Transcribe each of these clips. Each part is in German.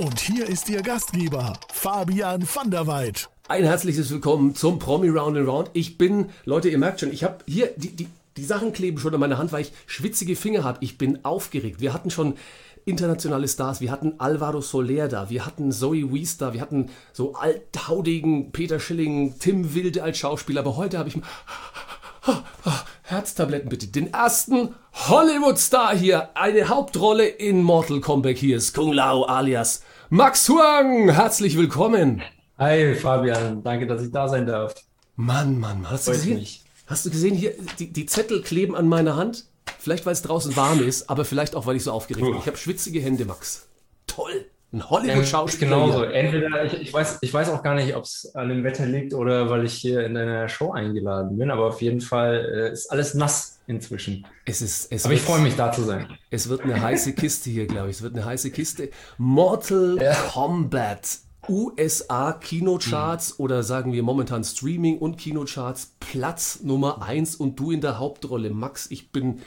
Und hier ist Ihr Gastgeber, Fabian van der Weid. Ein herzliches Willkommen zum Promi Round and Round. Ich bin, Leute, ihr merkt schon, ich habe hier, die, die, die Sachen kleben schon an meiner Hand, weil ich schwitzige Finger habe. Ich bin aufgeregt. Wir hatten schon internationale Stars. Wir hatten Alvaro Soler da, wir hatten Zoe Wees da, wir hatten so althaudigen Peter Schilling, Tim Wilde als Schauspieler. Aber heute habe ich Herztabletten bitte. Den ersten Hollywood-Star hier, eine Hauptrolle in Mortal Kombat. Hier ist Kung Lao alias Max Huang. Herzlich willkommen. Hi Fabian, danke, dass ich da sein darf. Mann, Mann, hast du gesehen? mich. Hast du gesehen hier, die, die Zettel kleben an meiner Hand? Vielleicht, weil es draußen warm ist, aber vielleicht auch, weil ich so aufgeregt bin. Ich habe schwitzige Hände, Max. Toll. Ein Ähm, Hollywood-Schauspieler. Genauso. hier. Entweder, ich, ich, weiß, ich weiß auch gar nicht, ob es an dem Wetter liegt oder weil ich hier in deiner Show eingeladen bin, aber auf jeden Fall äh, ist alles nass inzwischen. Es ist, es Aber ich wird- freue mich, da zu sein. Es wird eine heiße Kiste hier, glaube ich. Es wird eine heiße Kiste. Mortal Ja. Kombat. USA Kinocharts Hm. oder sagen wir momentan Streaming und Kinocharts Platz Nummer eins und du in der Hauptrolle. Max, ich bin,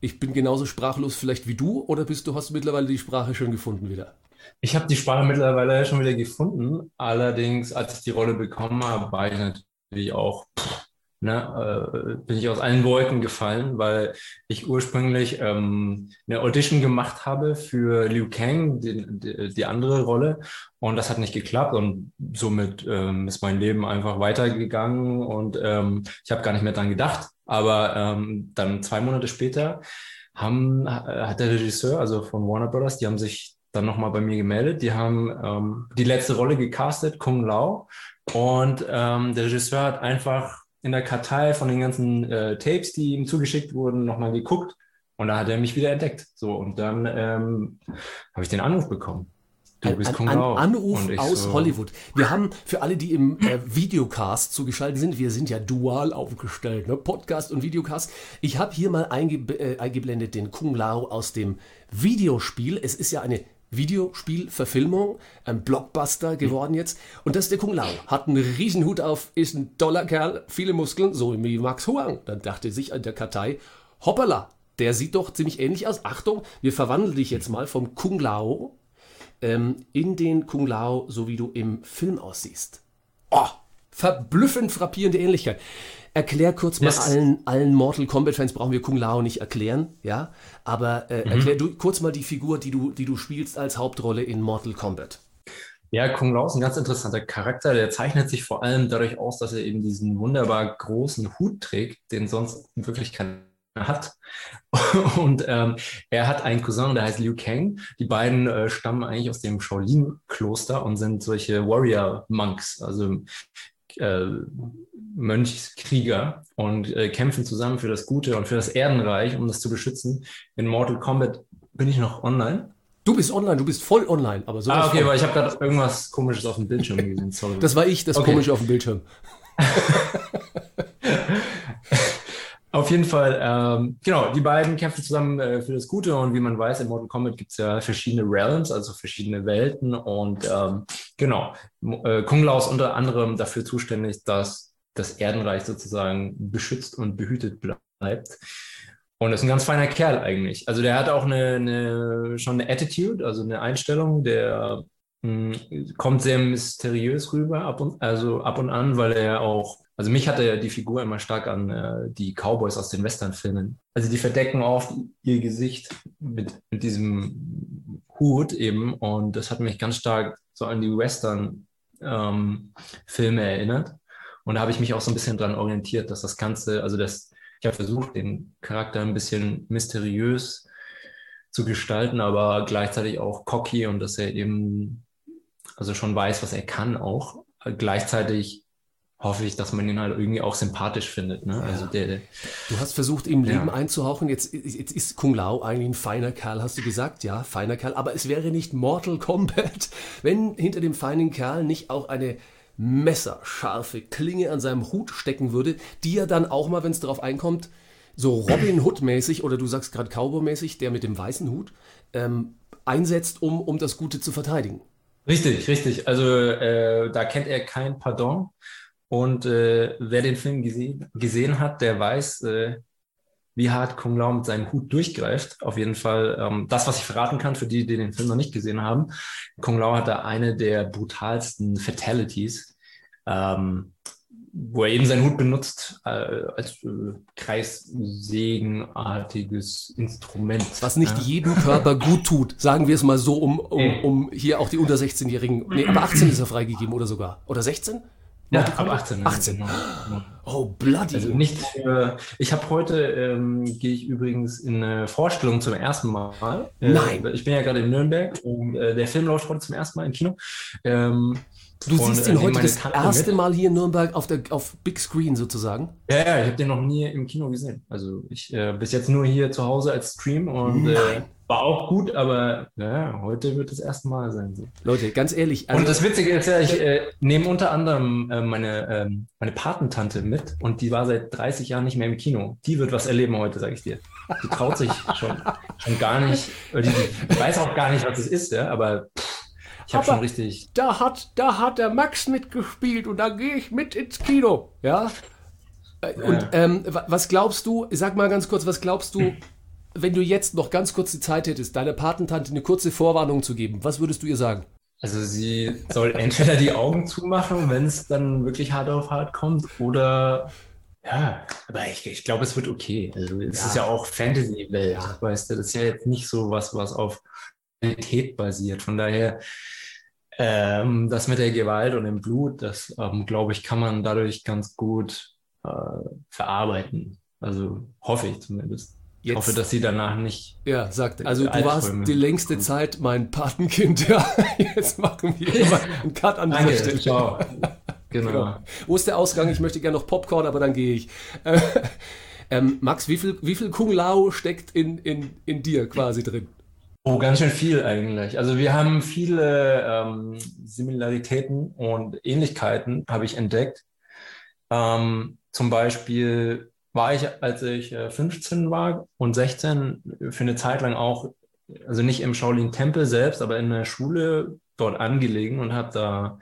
ich bin genauso sprachlos vielleicht wie du oder bist du, hast du mittlerweile die Sprache schon gefunden wieder? Ich habe die Sprache mittlerweile schon wieder gefunden. Allerdings, als ich die Rolle bekommen habe, war ich natürlich auch, ne, äh, bin ich aus allen Wolken gefallen, weil ich ursprünglich ähm, eine Audition gemacht habe für Liu Kang, die, die, die andere Rolle, und das hat nicht geklappt und somit ähm, ist mein Leben einfach weitergegangen und ähm, ich habe gar nicht mehr dran gedacht. Aber ähm, dann zwei Monate später haben, hat der Regisseur, also von Warner Brothers, die haben sich dann nochmal bei mir gemeldet. Die haben ähm, die letzte Rolle gecastet, Kung Lao. Und ähm, der Regisseur hat einfach in der Kartei von den ganzen äh, Tapes, die ihm zugeschickt wurden, nochmal geguckt. Und da hat er mich wieder entdeckt. So, und dann ähm, habe ich den Anruf bekommen. Du Ein, bist ein, Kung ein Lao. Anruf aus so, Hollywood. Wir haben für alle, die im äh, Videocast zugeschaltet sind, wir sind ja dual aufgestellt, ne? Podcast und Videocast. Ich habe hier mal einge äh, eingeblendet den Kung Lao aus dem Videospiel. Es ist ja eine Videospielverfilmung, ein Blockbuster geworden jetzt. Und das ist der Kung Lao. Hat einen Riesenhut auf, ist ein toller Kerl, viele Muskeln, so wie Max Huang. Dann dachte sich an der Kartei, hoppala, der sieht doch ziemlich ähnlich aus. Achtung, wir verwandeln dich jetzt mal vom Kung Lao ähm, in den Kung Lao, so wie du im Film aussiehst. Oh, verblüffend frappierende Ähnlichkeit. Erklär kurz mal allen, allen Mortal Kombat-Fans, brauchen wir Kung Lao nicht erklären, ja? Aber äh, Mhm. erklär du kurz mal die Figur, die du, die du spielst als Hauptrolle in Mortal Kombat. Ja, Kung Lao ist ein ganz interessanter Charakter. Der zeichnet sich vor allem dadurch aus, dass er eben diesen wunderbar großen Hut trägt, den sonst wirklich keiner hat. Und ähm, er hat einen Cousin, der heißt Liu Kang. Die beiden äh, stammen eigentlich aus dem Shaolin-Kloster und sind solche Warrior-Monks, also äh, Mönchskrieger und äh, kämpfen zusammen für das Gute und für das Erdenreich, um das zu beschützen. In Mortal Kombat bin ich noch online. Du bist online, du bist voll online, aber so Ah, okay, weil ich habe gerade irgendwas Komisches auf dem Bildschirm gesehen. Sorry. Das war ich, das Okay. komische auf dem Bildschirm. Auf jeden Fall, ähm, genau, die beiden kämpfen zusammen äh, für das Gute und wie man weiß, in Mortal Kombat gibt es ja verschiedene Realms, also verschiedene Welten und ähm, genau, äh, Kung Lao ist unter anderem dafür zuständig, dass das Erdenreich sozusagen beschützt und behütet bleibt. Und ist ein ganz feiner Kerl eigentlich. Also der hat auch eine, eine schon eine Attitude, also eine Einstellung, der mh, kommt sehr mysteriös rüber, ab und, also ab und an, weil er auch, also mich hat er die Figur immer stark an äh, die Cowboys aus den Westernfilmen. Also die verdecken oft ihr Gesicht mit, mit diesem Hut eben und das hat mich ganz stark so an die Western ähm, Filme erinnert. Und da habe ich mich auch so ein bisschen dran orientiert, dass das Ganze, also das, ich habe versucht, den Charakter ein bisschen mysteriös zu gestalten, aber gleichzeitig auch cocky und dass er eben also schon weiß, was er kann auch. Gleichzeitig hoffe ich, dass man ihn halt irgendwie auch sympathisch findet. Ne? Also der, der, Du hast versucht, ihm Leben Ja. einzuhauchen. Jetzt, jetzt ist Kung Lao eigentlich ein feiner Kerl, hast du gesagt. Ja, feiner Kerl. Aber es wäre nicht Mortal Kombat, wenn hinter dem feinen Kerl nicht auch eine messerscharfe Klinge an seinem Hut stecken würde, die er dann auch mal, wenn es darauf einkommt, so Robin Hood-mäßig oder du sagst gerade Cowboy-mäßig, der mit dem weißen Hut, ähm, einsetzt, um, um das Gute zu verteidigen. Richtig, richtig. Also äh, da kennt er kein Pardon. Und äh, wer den Film gesehen, gesehen hat, der weiß, äh, wie hart Kung Lao mit seinem Hut durchgreift. Auf jeden Fall ähm, das, was ich verraten kann für die, die den Film noch nicht gesehen haben. Kung Lao hat da eine der brutalsten Fatalities, ähm, wo er eben seinen Hut benutzt äh, als äh, kreissägenartiges Instrument. Was nicht Ja. jedem Körper gut tut, sagen wir es mal so, um, um, um hier auch die unter 16-Jährigen. Nee, aber 18 ist er freigegeben oder sogar. Oder 16? Ja, ab Kombat? 18. 18. Genau. genau. Oh, bloody. Also nicht für, ich habe heute, ähm, gehe ich übrigens in eine Vorstellung zum ersten Mal. Äh, Nein. Ich bin ja gerade in Nürnberg und äh, der Film läuft heute zum ersten Mal im Kino. Ähm, du und, siehst äh, ihn heute das Tante erste mit. Mal hier in Nürnberg auf, der, auf Big Screen sozusagen. Ja, ja, ich habe den noch nie im Kino gesehen. Also ich äh, bis jetzt nur hier zu Hause als Stream und äh, war auch gut, aber ja, heute wird das erste Mal sein. So. Leute, ganz ehrlich. Und Also, das Witzige ist ja, ich äh, nehme unter anderem äh, meine, ähm, meine Patentante mit und die war seit 30 Jahren nicht mehr im Kino. Die wird was erleben heute, sage ich dir. Die traut sich schon, schon gar nicht, die, die weiß auch gar nicht, was es ist, ja, aber pff, ich habe schon richtig. da, hat, da hat der Max mitgespielt und da gehe ich mit ins Kino. Ja? Äh, Und ähm, wa- was glaubst du, sag mal ganz kurz, was glaubst du, wenn du jetzt noch ganz kurz die Zeit hättest, deiner Patentante eine kurze Vorwarnung zu geben, was würdest du ihr sagen? Also sie soll entweder die Augen zumachen, wenn es dann wirklich hart auf hart kommt, oder ja, aber ich, ich glaube, es wird okay. Also es Ja. ist ja auch Fantasy-Welt, Ja. weißt du, das ist ja jetzt nicht so was, was auf Realität basiert. Von daher, ähm, das mit der Gewalt und dem Blut, das ähm, glaube ich, kann man dadurch ganz gut äh, verarbeiten. Also hoffe ich zumindest. Ich Jetzt- hoffe, dass sie danach nicht. Ja, sagt, also du warst die längste Zeit mein Patenkind. Ja, jetzt machen wir mal einen Cut an dieser Stelle. ciao. Genau. Genau. Wo ist der Ausgang? Ich möchte gerne noch Popcorn, aber dann gehe ich. Äh, ähm, Max, wie viel, wie viel Kung Lao steckt in, in, in dir quasi drin? Oh, ganz schön viel eigentlich. Also wir haben viele ähm, Similaritäten und Ähnlichkeiten, habe ich entdeckt. Ähm, zum Beispiel war ich, als ich äh, 15 war und 16, für eine Zeit lang auch, also nicht im Shaolin-Tempel selbst, aber in der Schule dort angelegen und habe da,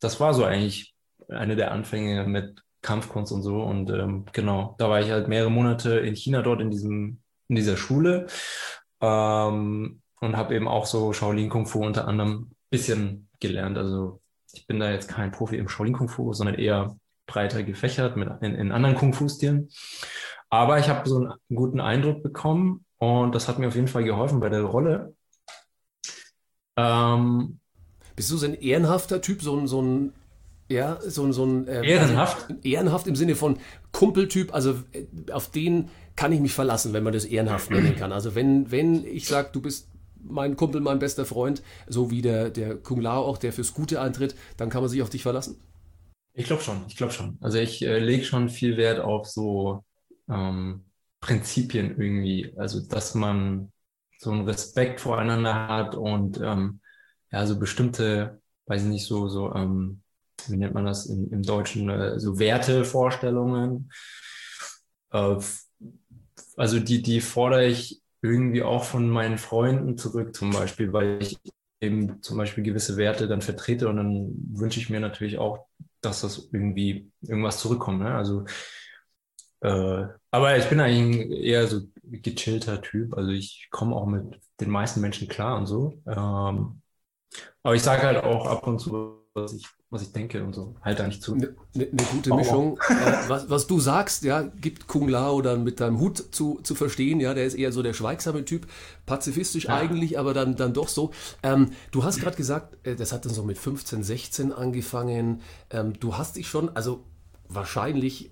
das war so eigentlich eine der Anfänge mit Kampfkunst und so. Und ähm, genau, da war ich halt mehrere Monate in China dort in diesem, in dieser Schule. Ähm, und habe eben auch so Shaolin Kung Fu unter anderem ein bisschen gelernt. Also ich bin da jetzt kein Profi im Shaolin Kung Fu, sondern eher breiter gefächert mit in, in anderen Kung Fu Stilen. Aber ich habe so einen guten Eindruck bekommen und das hat mir auf jeden Fall geholfen bei der Rolle. Ähm, Bist du so ein ehrenhafter Typ, so ein, so ein ja, so ein, so ein äh, Ehrenhaft? Also, ehrenhaft im Sinne von Kumpeltyp, also äh, auf den kann ich mich verlassen, wenn man das ehrenhaft nennen kann. Also wenn, wenn ich sage, du bist mein Kumpel, mein bester Freund, so wie der, der Kung Lao auch, der fürs Gute eintritt, dann kann man sich auf dich verlassen. Ich glaube schon, ich glaube schon. Also ich äh, lege schon viel Wert auf so ähm, Prinzipien irgendwie. Also dass man so einen Respekt voreinander hat und ähm, ja, so bestimmte, weiß ich nicht, so, so, ähm, wie nennt man das im, im Deutschen, äh, so Wertevorstellungen. Äh, also die, die fordere ich irgendwie auch von meinen Freunden zurück, zum Beispiel, weil ich eben zum Beispiel gewisse Werte dann vertrete und dann wünsche ich mir natürlich auch, dass das irgendwie irgendwas zurückkommt. Ne? Also, äh, aber ich bin eigentlich ein eher so gechillter Typ. Also ich komme auch mit den meisten Menschen klar und so. Ähm, aber ich sage halt auch ab und zu, was ich, was ich denke und so. Halt da nicht zu. Eine ne, ne gute Oh. Mischung. äh, was, was du sagst, ja, gibt Kung Lao dann mit deinem Hut zu, zu verstehen. Ja, der ist eher so der schweigsame Typ, pazifistisch Ja. eigentlich, aber dann, dann doch so. Ähm, du hast gerade gesagt, äh, das hat dann so mit 15, 16 angefangen. Ähm, du hast dich schon, also wahrscheinlich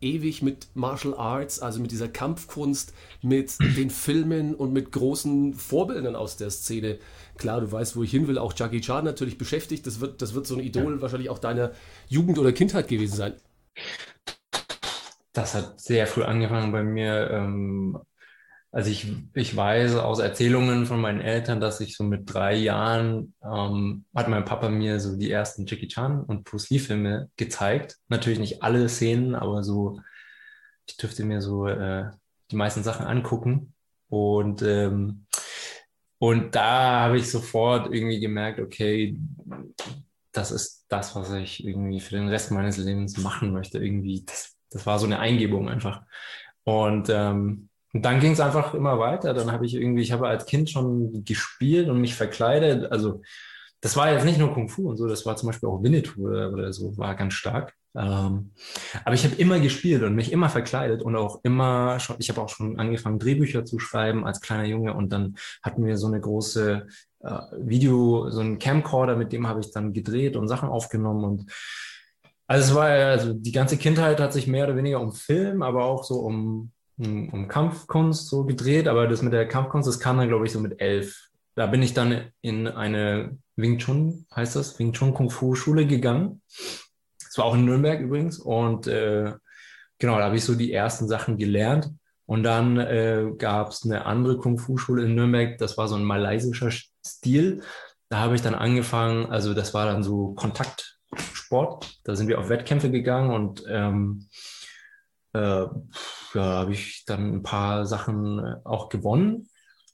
ewig mit Martial Arts, also mit dieser Kampfkunst, mit den Filmen und mit großen Vorbildern aus der Szene. Klar, du weißt, wo ich hin will, auch Jackie Chan natürlich beschäftigt. Das wird, das wird so ein Idol wahrscheinlich auch deiner Jugend oder Kindheit gewesen sein. Das hat sehr früh angefangen bei mir. Ähm, also ich, ich weiß aus Erzählungen von meinen Eltern, dass ich so mit drei Jahren ähm, hat mein Papa mir so die ersten Jackie Chan und Bruce Lee Filme gezeigt. Natürlich nicht alle Szenen, aber so, ich dürfte mir so äh, die meisten Sachen angucken. Und, ähm, und da habe ich sofort irgendwie gemerkt, okay, das ist das, was ich irgendwie für den Rest meines Lebens machen möchte. Irgendwie, das, das war so eine Eingebung einfach. Und ähm, und dann ging es einfach immer weiter. Dann habe ich irgendwie, ich habe als Kind schon gespielt und mich verkleidet. Also das war jetzt nicht nur Kung Fu und so, das war zum Beispiel auch Winnetou oder, so, war ganz stark. Ähm, aber ich habe immer gespielt und mich immer verkleidet und auch immer schon, ich habe auch schon angefangen, Drehbücher zu schreiben als kleiner Junge und dann hatten wir so eine große äh, Video, so einen Camcorder, mit dem habe ich dann gedreht und Sachen aufgenommen und also es war ja, also die ganze Kindheit hat sich mehr oder weniger um Film, aber auch so um um, um Kampfkunst so gedreht, aber das mit der Kampfkunst, das kam dann, glaube ich, so mit elf. Da bin ich dann in eine Wing Chun, heißt das, Wing Chun Kung Fu Schule gegangen. Das war auch in Nürnberg übrigens. Und äh, genau, da habe ich so die ersten Sachen gelernt. Und dann äh, gab es eine andere Kung Fu Schule in Nürnberg, das war so ein malaysischer Stil. Da habe ich dann angefangen, also das war dann so Kontaktsport. Da sind wir auf Wettkämpfe gegangen und ähm, äh, ja, habe ich dann ein paar Sachen äh, auch gewonnen.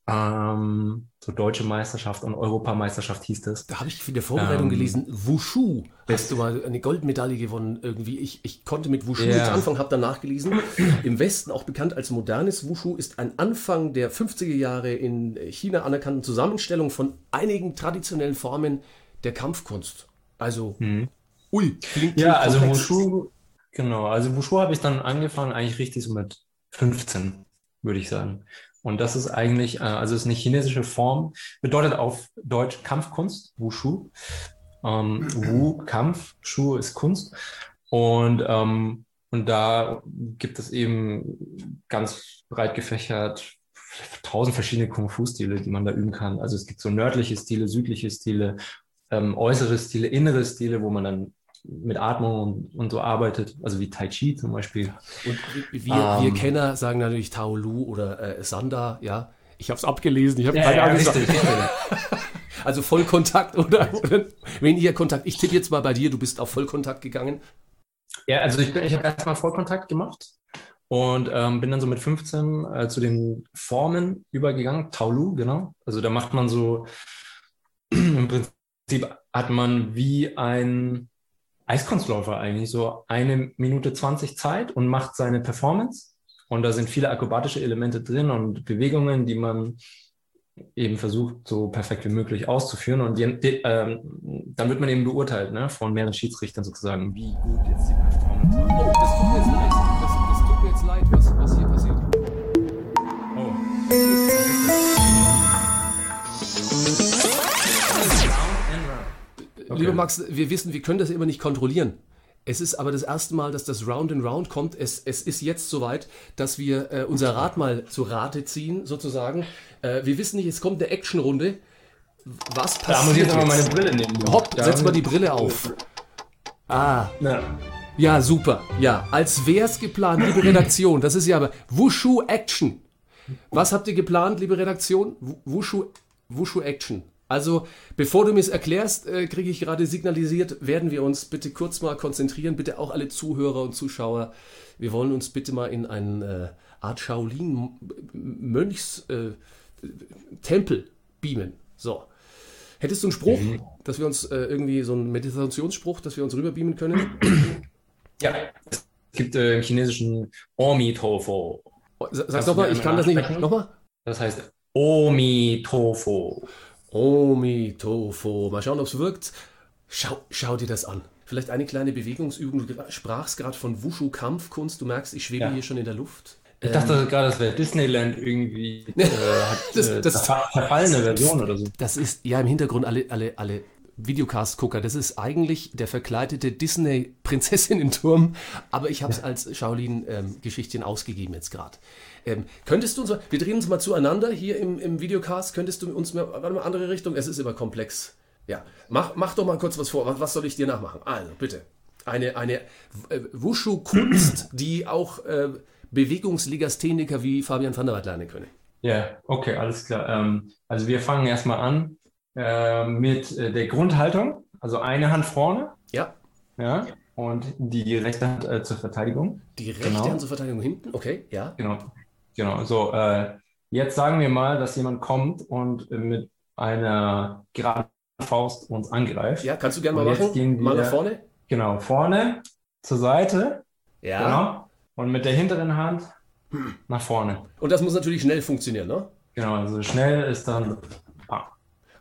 Ähm, so deutsche Meisterschaft und Europameisterschaft hieß das. Da habe ich in der Vorbereitung ähm, gelesen, Wushu. Hast du mal eine Goldmedaille gewonnen irgendwie? Ich, ich konnte mit Wushu yeah. nichts anfangen, habe dann nachgelesen. Im Westen auch bekannt als modernes Wushu ist ein Anfang der 50er Jahre in China anerkannten Zusammenstellung von einigen traditionellen Formen der Kampfkunst. Also, hm. ui, klingt, klingt Ja, also Wushu Genau, also Wushu habe ich dann angefangen, eigentlich richtig so mit 15, würde ich sagen. Und das ist eigentlich, äh, also ist eine chinesische Form, bedeutet auf Deutsch Kampfkunst, Wushu. Ähm, Wu, Kampf, Shu ist Kunst. Und, ähm, und da gibt es eben ganz breit gefächert tausend verschiedene Kung-Fu-Stile, die man da üben kann. Also es gibt so nördliche Stile, südliche Stile, ähm, äußere Stile, innere Stile, wo man dann mit Atmung und, und, so arbeitet, also wie Tai Chi zum Beispiel. Und wir, ähm, wir Kenner sagen natürlich Tao Lu oder äh, Sanda, ja. Ich habe es abgelesen, ich habe ja, keine ja, Ahnung. Richtig, also Vollkontakt oder, oder weniger Kontakt. Ich tippe jetzt mal bei dir, du bist auf Vollkontakt gegangen. Ja, also ich, ich habe erstmal Vollkontakt gemacht und ähm, bin dann so mit 15 äh, zu den Formen übergegangen, Taolu, genau. Also da macht man so, im Prinzip hat man wie ein Eiskunstläufer eigentlich so eine Minute 20 Zeit und macht seine Performance. Und da sind viele akrobatische Elemente drin und Bewegungen, die man eben versucht, so perfekt wie möglich auszuführen. Und die, die, ähm, dann wird man eben beurteilt ne, von mehreren Schiedsrichtern sozusagen, wie gut jetzt die Performance war. Oh, das tut mir jetzt leid. Das, das tut mir jetzt leid, was, was hier passiert. Okay. Lieber Max, wir wissen, wir können das immer nicht kontrollieren. Es ist aber das erste Mal, dass das Round and Round kommt. Es, es ist jetzt soweit, dass wir äh, unser Rad mal zu Rate ziehen, sozusagen. Äh, wir wissen nicht, es kommt eine Actionrunde. Was passiert? Da muss ich jetzt aber meine Brille nehmen. Hopp, setz mal die Brille auf. Ah. Ja. ja, super. Ja, als wär's geplant, liebe Redaktion. Das ist ja aber Wushu Action. Was habt ihr geplant, liebe Redaktion? Wushu, Wushu Action. Also, bevor du mir es erklärst, äh, kriege ich gerade signalisiert, werden wir uns bitte kurz mal konzentrieren, bitte auch alle Zuhörer und Zuschauer. Wir wollen uns bitte mal in eine äh, Art Shaolin-Mönchs-Tempel äh, beamen. So. Hättest du einen Spruch, mhm. dass wir uns äh, irgendwie so einen Meditationsspruch, dass wir uns rüber beamen können? Ja, es gibt äh, im chinesischen Omi Tofu. Sag nochmal, ich kann das nicht. Nochmal? Das heißt Omi Tofu. Omi Tofu. Mal schauen, ob es wirkt. Schau, schau dir das an. Vielleicht eine kleine Bewegungsübung. Du sprachst gerade von Wushu-Kampfkunst. Du merkst, ich schwebe ja. hier schon in der Luft. Ich dachte ähm, gerade, das wäre Disneyland irgendwie. Äh, hat, das, äh, das, verfallene Version oder so. Das ist ja im Hintergrund alle, alle, alle Videocast-Gucker, das ist eigentlich der verkleidete Disney-Prinzessinnen-Turm, aber ich habe es als Shaolin-Geschichtchen ähm, ausgegeben jetzt gerade. Ähm, könntest du uns, wir drehen uns mal zueinander hier im, im Videocast, könntest du uns mal, warte mal, andere Richtung, es ist immer komplex. Ja, mach, mach doch mal kurz was vor, was, was soll ich dir nachmachen? Also, bitte. Eine, eine äh, Wushu-Kunst, die auch äh, Bewegungslegastheniker wie Fabian van der Waart lernen können. Ja, okay, alles klar. Ähm, also wir fangen erstmal an äh, mit äh, der Grundhaltung. Also eine Hand vorne. Ja. Ja. Und die rechte Hand äh, zur Verteidigung. Die rechte genau. Hand zur Verteidigung hinten, okay, ja. Genau. Genau. So, äh, jetzt sagen wir mal, dass jemand kommt und mit einer geraden Faust uns angreift. Ja, kannst du gerne mal machen. Gehen wir, mal nach vorne. Genau, vorne, zur Seite. Ja. Genau. Und mit der hinteren Hand nach vorne. Und das muss natürlich schnell funktionieren, ne? Genau, also schnell ist dann.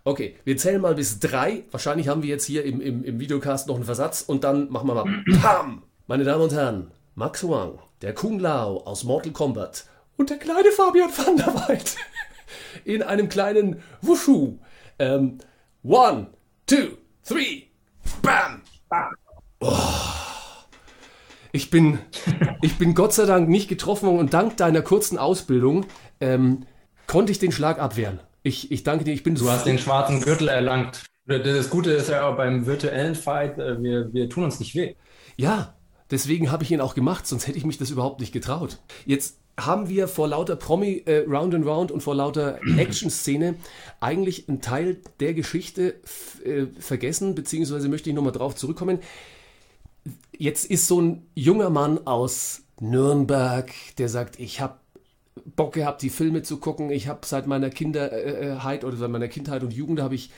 Okay, wir zählen mal bis drei. Wahrscheinlich haben wir jetzt hier im, im, im Videocast noch einen Versatz und dann machen wir mal PAM! Meine Damen und Herren, Max Wang, der Kung Lao aus Mortal Kombat und der kleine Fabian van der Weid in einem kleinen Wushu. Ähm, one, two, three, bam! Oh. Ich bin, ich bin Gott sei Dank nicht getroffen und dank deiner kurzen Ausbildung ähm, konnte ich den Schlag abwehren. Ich, ich danke dir, ich bin Du hast den schwarzen Gürtel erlangt. Das Gute ist ja auch beim virtuellen Fight, äh, wir, wir tun uns nicht weh. Ja, deswegen habe ich ihn auch gemacht, sonst hätte ich mich das überhaupt nicht getraut. Jetzt haben wir vor lauter Promi äh, Round and Round und vor lauter Action-Szene eigentlich einen Teil der Geschichte äh, vergessen, beziehungsweise möchte ich nochmal drauf zurückkommen jetzt ist so ein junger Mann aus Nürnberg, der sagt, ich habe Bock gehabt, die Filme zu gucken. Ich habe seit meiner Kinderheit oder seit meiner Kindheit und Jugend habe ich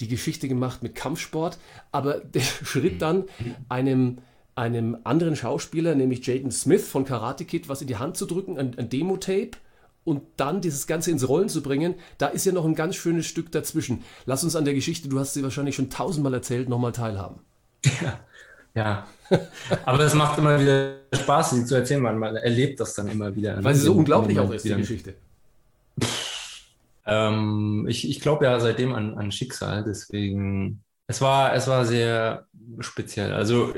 die Geschichte gemacht mit Kampfsport. Aber der Schritt dann einem, einem anderen Schauspieler, nämlich Jaden Smith von Karate Kid, was in die Hand zu drücken, ein, ein Demo-Tape und dann dieses Ganze ins Rollen zu bringen, da ist ja noch ein ganz schönes Stück dazwischen. Lass uns an der Geschichte, du hast sie wahrscheinlich schon tausendmal erzählt, nochmal teilhaben. Ja, ja, aber es macht immer wieder Spaß, sie zu erzählen, weil man erlebt das dann immer wieder. Weil sie so unglaublich auch ist, die Geschichte. Ähm, ich ich glaube ja seitdem an, an Schicksal, deswegen, es war, es war sehr speziell. Also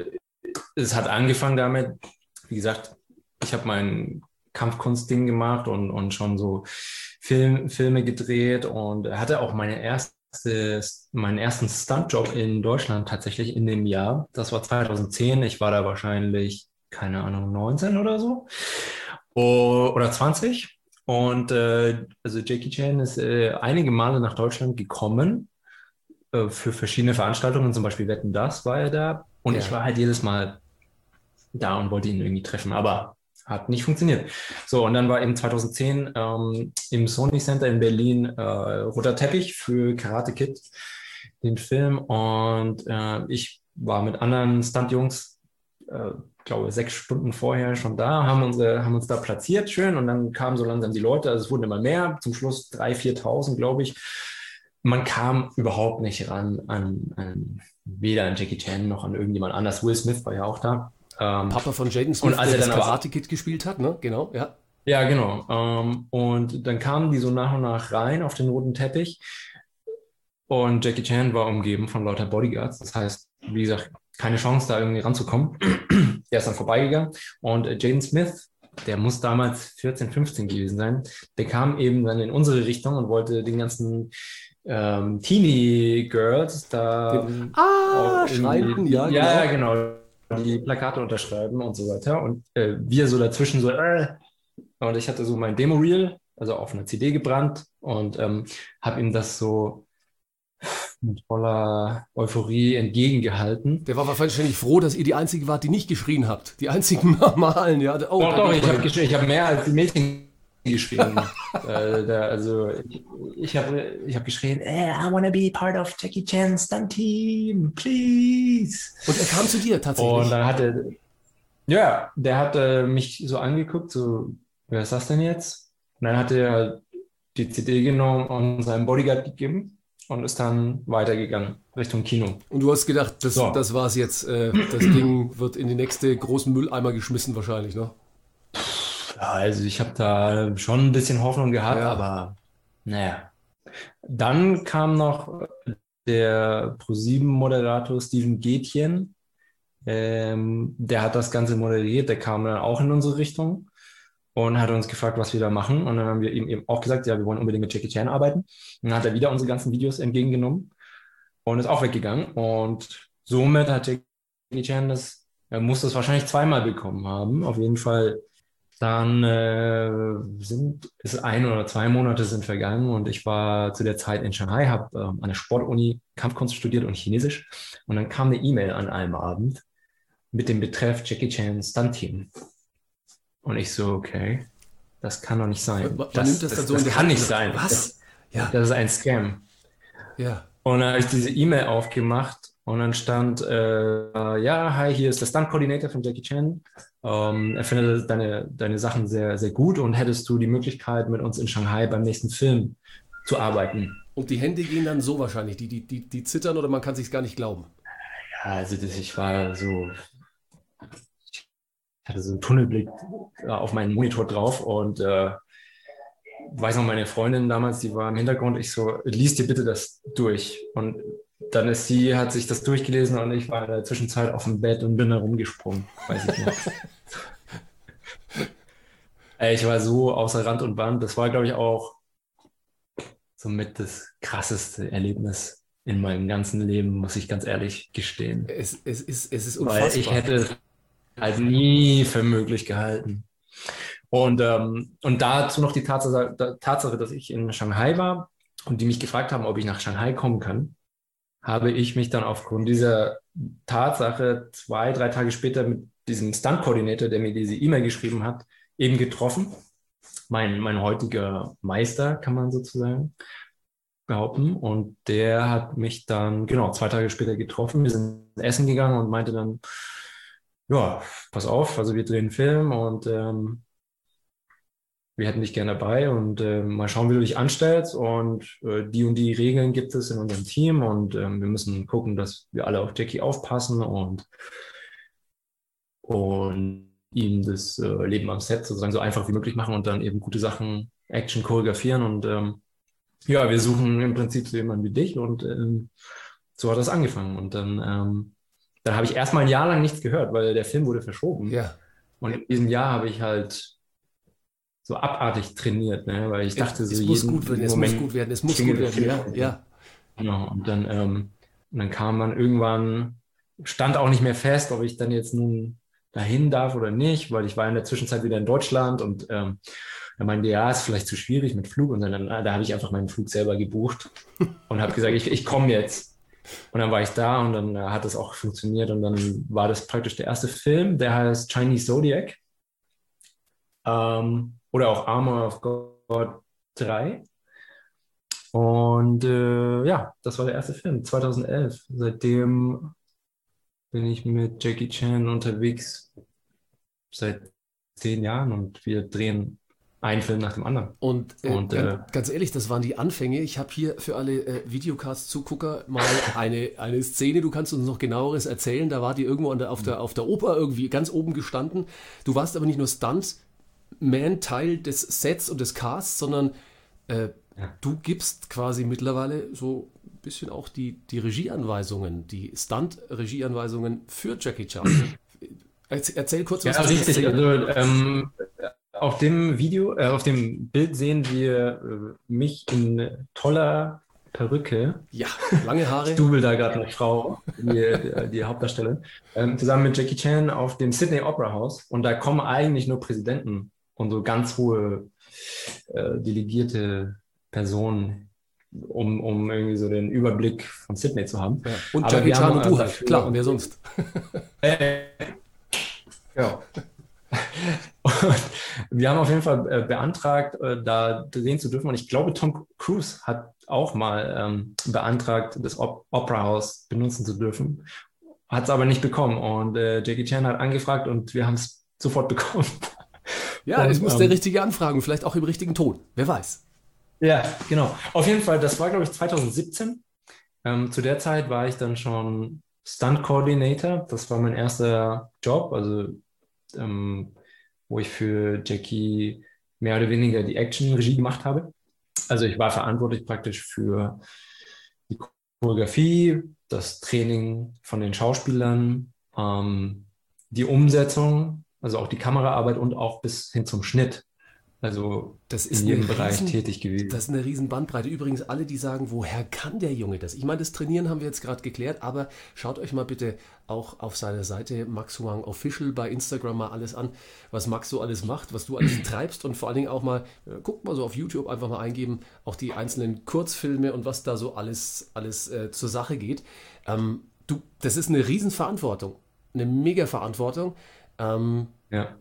es hat angefangen damit, wie gesagt, ich habe mein Kampfkunstding gemacht und, und schon so Film, Filme gedreht und hatte auch meine erste meinen ersten Stuntjob in Deutschland tatsächlich in dem Jahr. Das war 2010. Ich war da wahrscheinlich, keine Ahnung, 19 oder so. oder 20. Und äh, also Jackie Chan ist äh, einige Male nach Deutschland gekommen äh, für verschiedene Veranstaltungen, zum Beispiel Wetten Das war er da. Und ja. ich war halt jedes Mal da und wollte ihn irgendwie treffen. Aber hat nicht funktioniert. So, und dann war eben 2010 ähm, im Sony Center in Berlin äh, Roter Teppich für Karate Kid, den Film. Und äh, ich war mit anderen Stunt-Jungs, äh, glaube sechs Stunden vorher schon da, haben, unsere, haben uns da platziert, schön. Und dann kamen so langsam die Leute, also es wurden immer mehr, zum Schluss 3.000, 4.000, glaube ich. Man kam überhaupt nicht ran an, an weder an Jackie Chan noch an irgendjemand anders. Will Smith war ja auch da. Ähm, Papa von Jaden Smith, und als der das Karate Kid gespielt hat, ne? Genau, ja. Ja, genau. Ähm, und dann kamen die so nach und nach rein auf den roten Teppich. Und Jackie Chan war umgeben von lauter Bodyguards. Das heißt, wie gesagt, keine Chance, da irgendwie ranzukommen. der ist dann vorbeigegangen. Und äh, Jaden Smith, der muss damals 14, 15 gewesen sein, der kam eben dann in unsere Richtung und wollte den ganzen ähm, Teenie Girls da. Ah, schreiben, ja. Ja, genau. genau die Plakate unterschreiben und so weiter. Und äh, wir so dazwischen so, äh, und ich hatte so mein Demo-Reel, also auf einer CD gebrannt und ähm, habe ihm das so mit voller Euphorie entgegengehalten. Der war wahrscheinlich froh, dass ihr die Einzige wart, die nicht geschrien habt. Die einzigen normalen, ja. Oh, doch, doch, ich habe hab mehr als die Mädchen geschrien. äh, da, also ich, ich habe ich hab geschrien, eh, I wanna be part of Jackie Chan's Stunt Team, please. Und er kam zu dir tatsächlich. Und dann hat er, ja, der hat äh, mich so angeguckt, so, wer ist das denn jetzt? Und dann hat er die CD genommen und seinem Bodyguard gegeben und ist dann weitergegangen Richtung Kino. Und du hast gedacht, das, so. das war's jetzt. Äh, das Ding wird in die nächste großen Mülleimer geschmissen wahrscheinlich, ne? Ja, also ich habe da schon ein bisschen Hoffnung gehabt, ja. aber naja. Dann kam noch der ProSieben-Moderator Steven Gätjen, ähm, der hat das Ganze moderiert, der kam dann auch in unsere Richtung und hat uns gefragt, was wir da machen. Und dann haben wir ihm eben auch gesagt, ja, wir wollen unbedingt mit Jackie Chan arbeiten. Und dann hat er wieder unsere ganzen Videos entgegengenommen und ist auch weggegangen. Und somit hat Jackie Chan das, er muss das wahrscheinlich zweimal bekommen haben. Auf jeden Fall dann äh, sind es ein oder zwei Monate sind vergangen und ich war zu der Zeit in Shanghai, habe äh, an der Sportuni Kampfkunst studiert und Chinesisch. Und dann kam eine E-Mail an einem Abend mit dem Betreff Jackie Chan Stunt Team. Und ich so, okay, das kann doch nicht sein. Man das, nimmt das, das, so das kann nicht sein. Was? Das, Ja, das ist ein Scam. ja. Und dann habe ich diese E-Mail aufgemacht und dann stand, äh, ja, hi, hier ist der Stunt-Coordinator von Jackie Chan. Ähm, er findet deine, deine Sachen sehr, sehr gut und hättest du die Möglichkeit, mit uns in Shanghai beim nächsten Film zu arbeiten. Und die Hände gehen dann so wahrscheinlich, die, die, die, die zittern oder man kann sich gar nicht glauben. Ja, also das, ich war so, ich hatte so einen Tunnelblick äh, auf meinen Monitor drauf und äh, weiß noch, meine Freundin damals, die war im Hintergrund, ich so, lies dir bitte das durch. Und dann ist sie, hat sich das durchgelesen und ich war in der Zwischenzeit auf dem Bett und bin da rumgesprungen, weiß ich noch. Ey, ich war so außer Rand und Band. Das war, glaube ich, auch somit das krasseste Erlebnis in meinem ganzen Leben, muss ich ganz ehrlich gestehen. Es, es, ist, es ist Weil unfassbar. ich hätte es halt nie für möglich gehalten. Und, ähm, und dazu noch die Tatsache, Tatsache, dass ich in Shanghai war und die mich gefragt haben, ob ich nach Shanghai kommen kann, habe ich mich dann aufgrund dieser Tatsache zwei, drei Tage später mit diesem Stunt-Koordinator, der mir diese E-Mail geschrieben hat, eben getroffen. Mein, mein heutiger Meister, kann man sozusagen behaupten. Und der hat mich dann, genau, zwei Tage später getroffen. Wir sind essen gegangen und meinte dann, ja, pass auf, also wir drehen einen Film und ähm, wir hätten dich gerne dabei und äh, mal schauen, wie du dich anstellst. Und äh, die und die Regeln gibt es in unserem Team und ähm, wir müssen gucken, dass wir alle auf Jackie aufpassen und, und ihm das äh, Leben am Set sozusagen so einfach wie möglich machen und dann eben gute Sachen, Action choreografieren. Und ähm, ja, wir suchen im Prinzip so jemanden wie dich und ähm, so hat das angefangen. Und dann, ähm, dann habe ich erstmal ein Jahr lang nichts gehört, weil der Film wurde verschoben. Ja. Und in diesem Jahr habe ich halt so abartig trainiert, ne? weil ich dachte so es muss gut werden, es Moment muss gut werden, es muss gut das werden. Ja, ja. Genau. Und dann, ähm, und dann kam man irgendwann, stand auch nicht mehr fest, ob ich dann jetzt nun dahin darf oder nicht, weil ich war in der Zwischenzeit wieder in Deutschland und ähm, er meinte, ja, ist vielleicht zu schwierig mit Flug. Und dann, da habe ich einfach meinen Flug selber gebucht und habe gesagt, ich, ich komme jetzt. Und dann war ich da und dann äh, hat es auch funktioniert. Und dann war das praktisch der erste Film, der heißt Chinese Zodiac. Ähm, oder auch Armor of God 3. Und äh, ja, das war der erste Film, 2011. Seitdem bin ich mit Jackie Chan unterwegs seit zehn Jahren und wir drehen einen Film nach dem anderen. Und, äh, Und, ganz, äh, ganz ehrlich, das waren die Anfänge. Ich habe hier für alle äh, Videocast-Zugucker mal eine, eine Szene, du kannst uns noch genaueres erzählen. Da war die irgendwo der, auf, der, auf der Oper irgendwie ganz oben gestanden. Du warst aber nicht nur Stunt-Man, Teil des Sets und des Casts, sondern äh, Ja. du gibst quasi mittlerweile so ein bisschen auch die, die Regieanweisungen, die Stunt-Regieanweisungen für Jackie Chan. Erzähl, kurz Ja, was zu der richtig. Also ähm, auf dem Video, äh, auf dem Bild sehen wir äh, mich in toller Perücke. Ja, lange Haare. Ich double da gerade eine Frau, die, die Hauptdarstellerin, ähm, zusammen mit Jackie Chan auf dem Sydney Opera House. Und da kommen eigentlich nur Präsidenten und so ganz hohe äh, delegierte Personen, um, um irgendwie so den Überblick von Sydney zu haben. Ja. Und Aber Jackie Chan und du also halt, klar, und wer sonst? Äh, ja. Und wir haben auf jeden Fall äh, beantragt, äh, da drehen zu dürfen. Und ich glaube, Tom Cruise hat auch mal ähm, beantragt, das Op Opera House benutzen zu dürfen. Hat es aber nicht bekommen. Und äh, Jackie Chan hat angefragt und wir haben es sofort bekommen. Ja, Und, es muss ähm, der richtige anfragen, vielleicht auch im richtigen Ton. Wer weiß. Ja, genau. Auf jeden Fall, das war, glaube ich, 2017. Ähm, zu der Zeit war ich dann schon Stunt Coordinator. Das war mein erster Job, also ähm, wo ich für Jackie mehr oder weniger die Action-Regie gemacht habe. Also ich war verantwortlich praktisch für die Choreografie, das Training von den Schauspielern, ähm, die Umsetzung, also auch die Kameraarbeit und auch bis hin zum Schnitt. Also das ist in jedem Bereich riesen- tätig gewesen. Das ist eine riesen Bandbreite. Übrigens, alle, die sagen, woher kann der Junge das? Ich meine, das Trainieren haben wir jetzt gerade geklärt, aber schaut euch mal bitte auch auf seiner Seite Max Huang Official bei Instagram mal alles an, was Max so alles macht, was du alles treibst und vor allen Dingen auch mal, äh, guckt mal so auf YouTube einfach mal eingeben, auch die einzelnen Kurzfilme und was da so alles, alles äh, zur Sache geht. Ähm, du, das ist eine Riesenverantwortung, eine mega Verantwortung. Ähm, ja.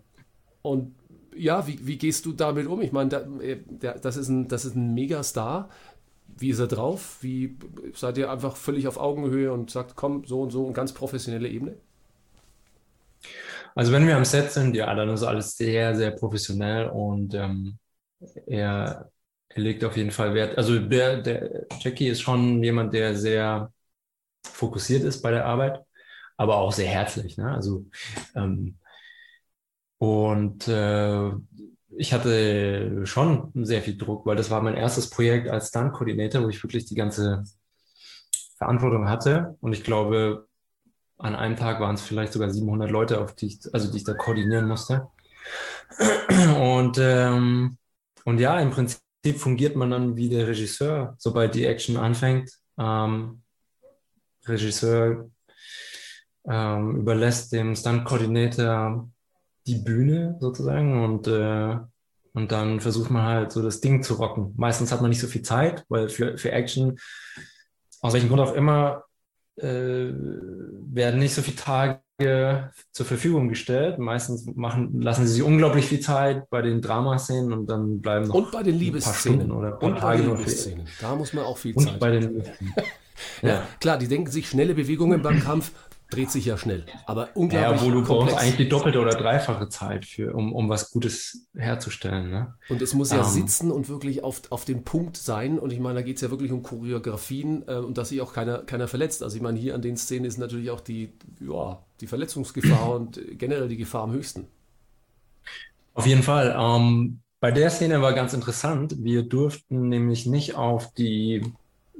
und ja, wie, wie gehst du damit um? Ich meine, da, äh, der, das, ist ein, das ist ein Megastar. Wie ist er drauf? Wie seid ihr einfach völlig auf Augenhöhe und sagt, komm, so und so, und ganz professionelle Ebene? Also wenn wir am Set sind, ja, dann ist alles sehr, sehr professionell und ähm, er, er legt auf jeden Fall Wert. Also der, der Jackie ist schon jemand, der sehr fokussiert ist bei der Arbeit, aber auch sehr herzlich. Ne? Also ähm, und äh, ich hatte schon sehr viel Druck, weil das war mein erstes Projekt als Stunt-Koordinator, wo ich wirklich die ganze Verantwortung hatte. Und ich glaube, an einem Tag waren es vielleicht sogar 700 Leute, auf die ich, also die ich da koordinieren musste. Und, ähm, und ja, im Prinzip fungiert man dann wie der Regisseur, sobald die Action anfängt. Ähm, Regisseur ähm, überlässt dem Stunt-Koordinator die Bühne sozusagen und, äh, und dann versucht man halt so das Ding zu rocken. Meistens hat man nicht so viel Zeit, weil für, für Action, aus welchem Grund auch immer, äh, werden nicht so viele Tage zur Verfügung gestellt. Meistens machen, lassen sie sich unglaublich viel Zeit bei den Dramaszenen und dann bleiben noch Und bei den ein paar Stunden Liebesszenen. oder Und bei den Liebesszenen. Da muss man auch viel Und Zeit. bei den ja, klar, die denken sich schnelle Bewegungen beim Kampf, dreht sich ja schnell. Aber Ja, unglaublich wo du brauchst komplex. eigentlich die doppelte oder dreifache Zeit für, um, um was Gutes herzustellen. Ne? Und es muss ja Ähm. sitzen und wirklich auf, auf den Punkt sein. Und ich meine, da geht es ja wirklich um Choreografien äh, und dass sich auch keiner, keiner verletzt. Also ich meine, hier an den Szenen ist natürlich auch die, ja, die Verletzungsgefahr und generell die Gefahr am höchsten. Auf jeden Fall. Ähm, bei der Szene war ganz interessant. Wir durften nämlich nicht auf die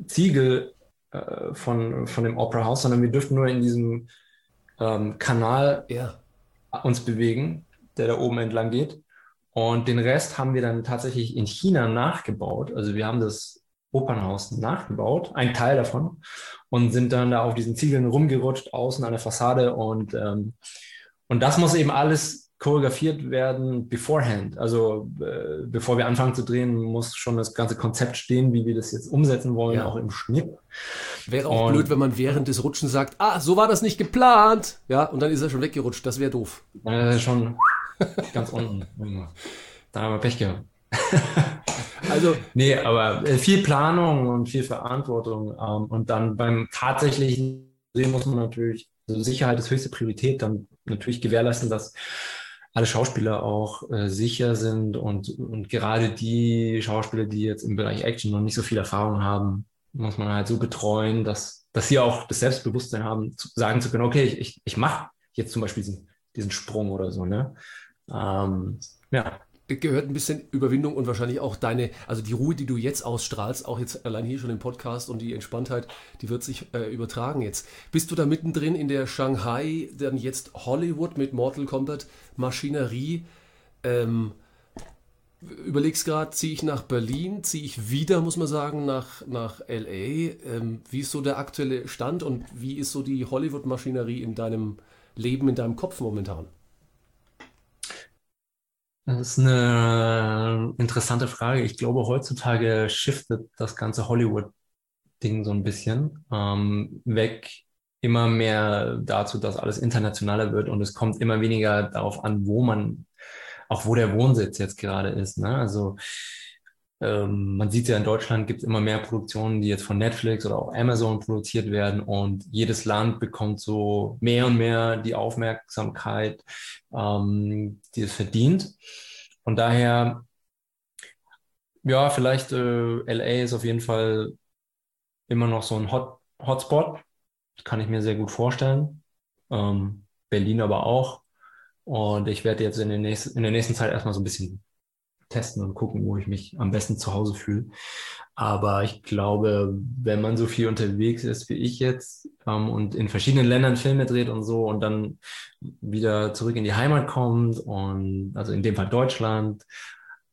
Ziegel äh, von, von dem Opera House, sondern wir durften nur in diesem ähm, Kanal Ja. uns bewegen, der da oben entlang geht. Und den Rest haben wir dann tatsächlich in China nachgebaut. Also wir haben das Opernhaus nachgebaut, ein Teil davon, und sind dann da auf diesen Ziegeln rumgerutscht, außen an der Fassade. Und, ähm, und das muss eben alles choreografiert werden beforehand. Also äh, bevor wir anfangen zu drehen, muss schon das ganze Konzept stehen, wie wir das jetzt umsetzen wollen, Ja. auch im Schnitt. Wäre auch Und- blöd, wenn man während des Rutschens sagt, ah, so war das nicht geplant. Ja, und dann ist er schon weggerutscht. Das wäre doof. Äh, schon ganz unten. Da haben wir Pech gehabt. Also, Nee, aber äh, viel Planung und viel Verantwortung. Ähm, und dann beim tatsächlichen Drehen muss man natürlich, also Sicherheit ist höchste Priorität, dann natürlich gewährleisten, dass alle Schauspieler auch äh, sicher sind und, und gerade die Schauspieler, die jetzt im Bereich Action noch nicht so viel Erfahrung haben, muss man halt so betreuen, dass, dass sie auch das Selbstbewusstsein haben, zu, sagen zu können, okay, ich, ich, mache jetzt zum Beispiel diesen, diesen Sprung oder so. Ne? Ähm, ja. Gehört ein bisschen Überwindung und wahrscheinlich auch deine, also die Ruhe, die du jetzt ausstrahlst, auch jetzt allein hier schon im Podcast und die Entspanntheit, die wird sich äh, übertragen jetzt. Bist du da mittendrin in der Shanghai, dann jetzt Hollywood mit Mortal Kombat Maschinerie? Ähm, überlegst gerade, ziehe ich nach Berlin, ziehe ich wieder, muss man sagen, nach, nach LA? Ähm, wie ist so der aktuelle Stand und wie ist so die Hollywood-Maschinerie in deinem Leben, in deinem Kopf momentan? Das ist eine interessante Frage. Ich glaube, heutzutage shiftet das ganze Hollywood-Ding so ein bisschen ähm, weg immer mehr dazu, dass alles internationaler wird und es kommt immer weniger darauf an, wo man, auch wo der Wohnsitz jetzt gerade ist. Ne? Also ähm, man sieht ja in Deutschland gibt es immer mehr Produktionen, die jetzt von Netflix oder auch Amazon produziert werden und jedes Land bekommt so mehr und mehr die Aufmerksamkeit, ähm, die es verdient. Und daher, ja, vielleicht äh, LA ist auf jeden Fall immer noch so ein Hot, Hotspot. Das kann ich mir sehr gut vorstellen. Ähm, Berlin aber auch. Und ich werde jetzt in, nächsten, in der nächsten Zeit erstmal so ein bisschen testen und gucken, wo ich mich am besten zu Hause fühle. Aber ich glaube, wenn man so viel unterwegs ist wie ich jetzt ähm, und in verschiedenen Ländern Filme dreht und so und dann wieder zurück in die Heimat kommt und also in dem Fall Deutschland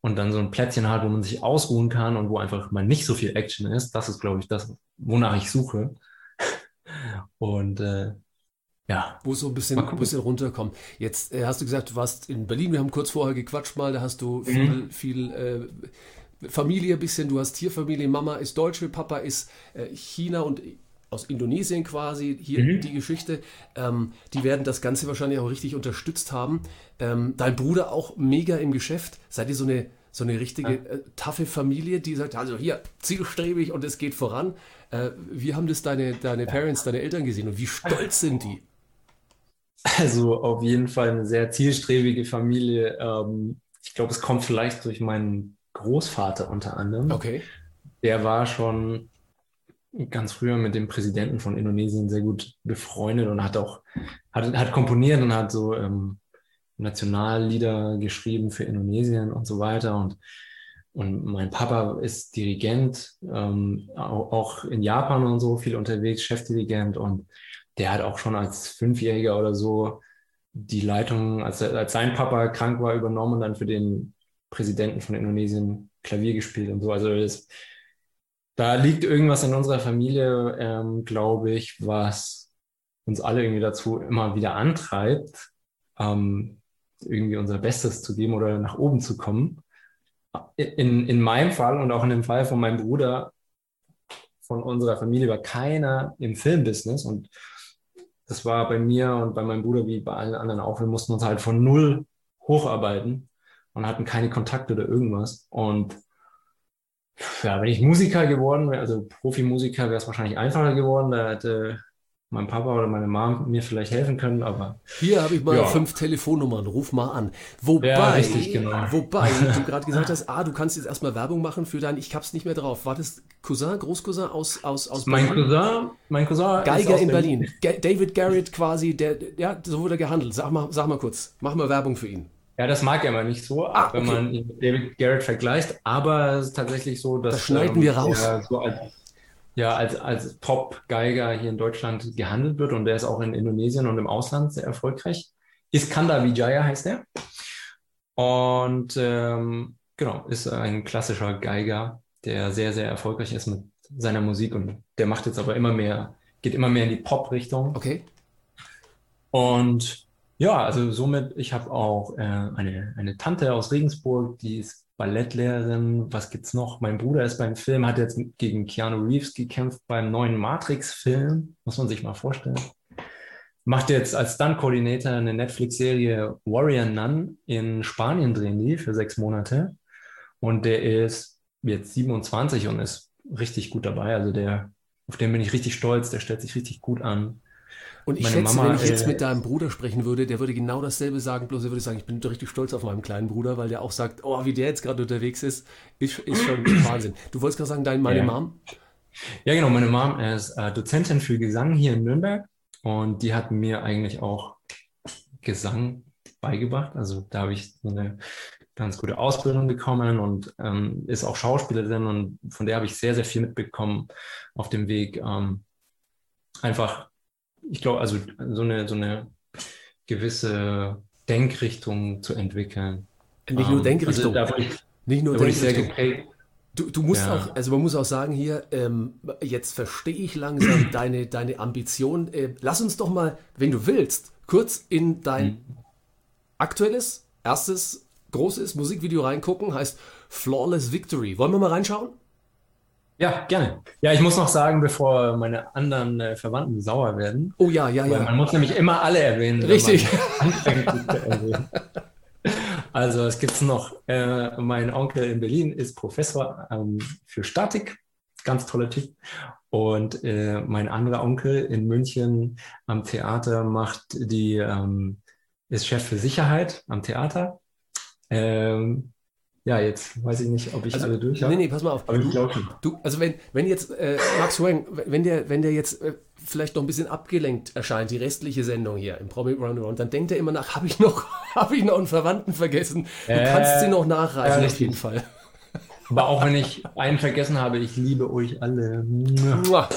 und dann so ein Plätzchen hat, wo man sich ausruhen kann und wo einfach mal nicht so viel Action ist, das ist, glaube ich, das, wonach ich suche. Und äh, ja. Wo es so ein bisschen, ein bisschen runterkommt. Jetzt äh, hast du gesagt, du warst in Berlin, wir haben kurz vorher gequatscht mal, da hast du viel, mhm. viel äh, Familie ein bisschen, du hast Tierfamilie, Mama ist Deutsche, Papa ist äh, China und aus Indonesien quasi, hier mhm. die Geschichte. Ähm, die werden das Ganze wahrscheinlich auch richtig unterstützt haben. Ähm, dein Bruder auch mega im Geschäft. Seid ihr so eine, so eine richtige ja. äh, taffe Familie, die sagt, also hier, zielstrebig und es geht voran. Äh, wie haben das deine, deine Parents, deine Eltern gesehen und wie stolz sind die? Also auf jeden Fall eine sehr zielstrebige Familie. Ähm, ich glaube, es kommt vielleicht durch meinen Großvater unter anderem. Okay. Der war schon ganz früher mit dem Präsidenten von Indonesien sehr gut befreundet und hat auch hat, hat komponiert und hat so ähm, Nationallieder geschrieben für Indonesien und so weiter und und mein Papa ist Dirigent, ähm, auch, auch in Japan und so viel unterwegs, Chefdirigent und der hat auch schon als Fünfjähriger oder so die Leitung, als, als sein Papa krank war, übernommen und dann für den Präsidenten von Indonesien Klavier gespielt und so. Also das, da liegt irgendwas in unserer Familie, ähm, glaube ich, was uns alle irgendwie dazu immer wieder antreibt, ähm, irgendwie unser Bestes zu geben oder nach oben zu kommen. In, in meinem Fall und auch in dem Fall von meinem Bruder, von unserer Familie war keiner im Filmbusiness und das war bei mir und bei meinem Bruder wie bei allen anderen auch. Wir mussten uns halt von null hocharbeiten und hatten keine Kontakte oder irgendwas. Und ja, wenn ich Musiker geworden wäre, also Profimusiker, wäre es wahrscheinlich einfacher geworden. Da hätte mein Papa oder meine Mom mir vielleicht helfen können, aber. Hier habe ich mal ja. fünf Telefonnummern, ruf mal an. Wobei, ja, richtig, genau. wobei du gerade gesagt hast, ah, du kannst jetzt erstmal Werbung machen für dein, ich hab's nicht mehr drauf. War das Cousin, Großcousin aus, aus, aus Berlin? Mein Cousin, mein Cousin. Geiger in Berlin. Berlin. David Garrett quasi, der, ja, so wurde gehandelt. Sag mal, sag mal kurz, mach mal Werbung für ihn. Ja, das mag er immer nicht so, ah, wenn man ihn mit David Garrett vergleicht, aber es ist tatsächlich so, dass. Das schneiden ähm, wir raus. So als, ja, als, als Top-Geiger hier in Deutschland gehandelt wird und der ist auch in Indonesien und im Ausland sehr erfolgreich. Iskandar Vijaya heißt er. Und ähm, genau, ist ein klassischer Geiger, der sehr, sehr erfolgreich ist mit seiner Musik und der macht jetzt aber immer mehr, geht immer mehr in die Pop-Richtung. Okay. Und ja, also somit, ich habe auch äh, eine, eine Tante aus Regensburg, die ist Ballettlehrerin, was gibt's noch? Mein Bruder ist beim Film, hat jetzt gegen Keanu Reeves gekämpft beim neuen Matrix-Film, muss man sich mal vorstellen. Macht jetzt als Stunt-Coordinator eine Netflix-Serie Warrior Nun in Spanien drehen die für sechs Monate. Und der ist jetzt 27 und ist richtig gut dabei. Also der, auf den bin ich richtig stolz, der stellt sich richtig gut an. Und ich Meine schätze, Mama, wenn ich jetzt äh, mit deinem Bruder sprechen würde, der würde genau dasselbe sagen, bloß er würde sagen, ich bin richtig stolz auf meinen kleinen Bruder, weil der auch sagt, oh, wie der jetzt gerade unterwegs ist, ist, ist schon Wahnsinn. Du wolltest gerade sagen, deine, meine ja. Mom? Ja, genau, meine Mom ist äh, Dozentin für Gesang hier in Nürnberg und die hat mir eigentlich auch Gesang beigebracht. Also da habe ich so eine ganz gute Ausbildung bekommen und ähm, ist auch Schauspielerin und von der habe ich sehr, sehr viel mitbekommen auf dem Weg. Ähm, einfach ich glaube, also so eine, so eine gewisse Denkrichtung zu entwickeln. Nicht nur ähm, Denkrichtung. Also ich, nicht nur Denkrichtung. Du, du musst ja. auch, also man muss auch sagen hier, ähm, jetzt verstehe ich langsam deine, deine Ambition. Äh, lass uns doch mal, wenn du willst, kurz in dein mhm. aktuelles, erstes, großes Musikvideo reingucken, heißt Flawless Victory. Wollen wir mal reinschauen? Ja, gerne. Ja, ich muss noch sagen, bevor meine anderen äh, Verwandten sauer werden. Oh ja, ja, ja. Man muss nämlich immer alle erwähnen. Richtig. also es gibt noch, äh, mein Onkel in Berlin ist Professor ähm, für Statik, ganz toller Typ. Und äh, mein anderer Onkel in München am Theater macht die, ähm, ist Chef für Sicherheit am Theater. Ähm, ja, jetzt weiß ich nicht, ob ich Also, alle durch habe. nee, nee, pass mal auf. Aber ich glaube schon. Du, also wenn, wenn jetzt äh, Max Wang, wenn der, wenn der jetzt äh, vielleicht noch ein bisschen abgelenkt erscheint, die restliche Sendung hier im Promi Roundaround, dann denkt er immer nach, habe ich noch, habe ich noch einen Verwandten vergessen? Du Äh, kannst sie noch nachreichen ja, auf richtig. jeden Fall. Aber auch wenn ich einen vergessen habe, ich liebe euch alle.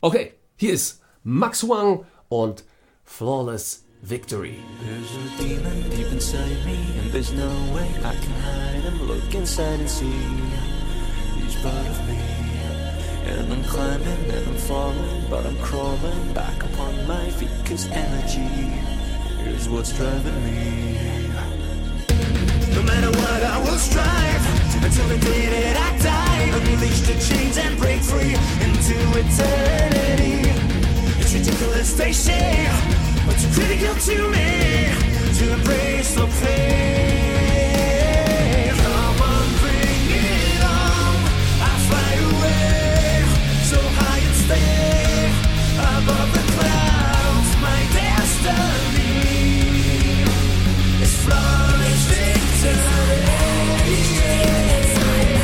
Okay, hier ist Max Wang und Flawless Victory. There's a demon deep inside me, and there's no way I can hide him. Look inside and see he's part of me. And I'm climbing and I'm falling, but I'm crawling back upon my feet, cause energy is what's driving me. No matter what, I will strive until the day that I die. Unleash the chains and break free into eternity. It's ridiculous, they say, but too critical to me to embrace the pain. Come on, bring it on. I fly away so high and stay above the clouds. My destiny is victory.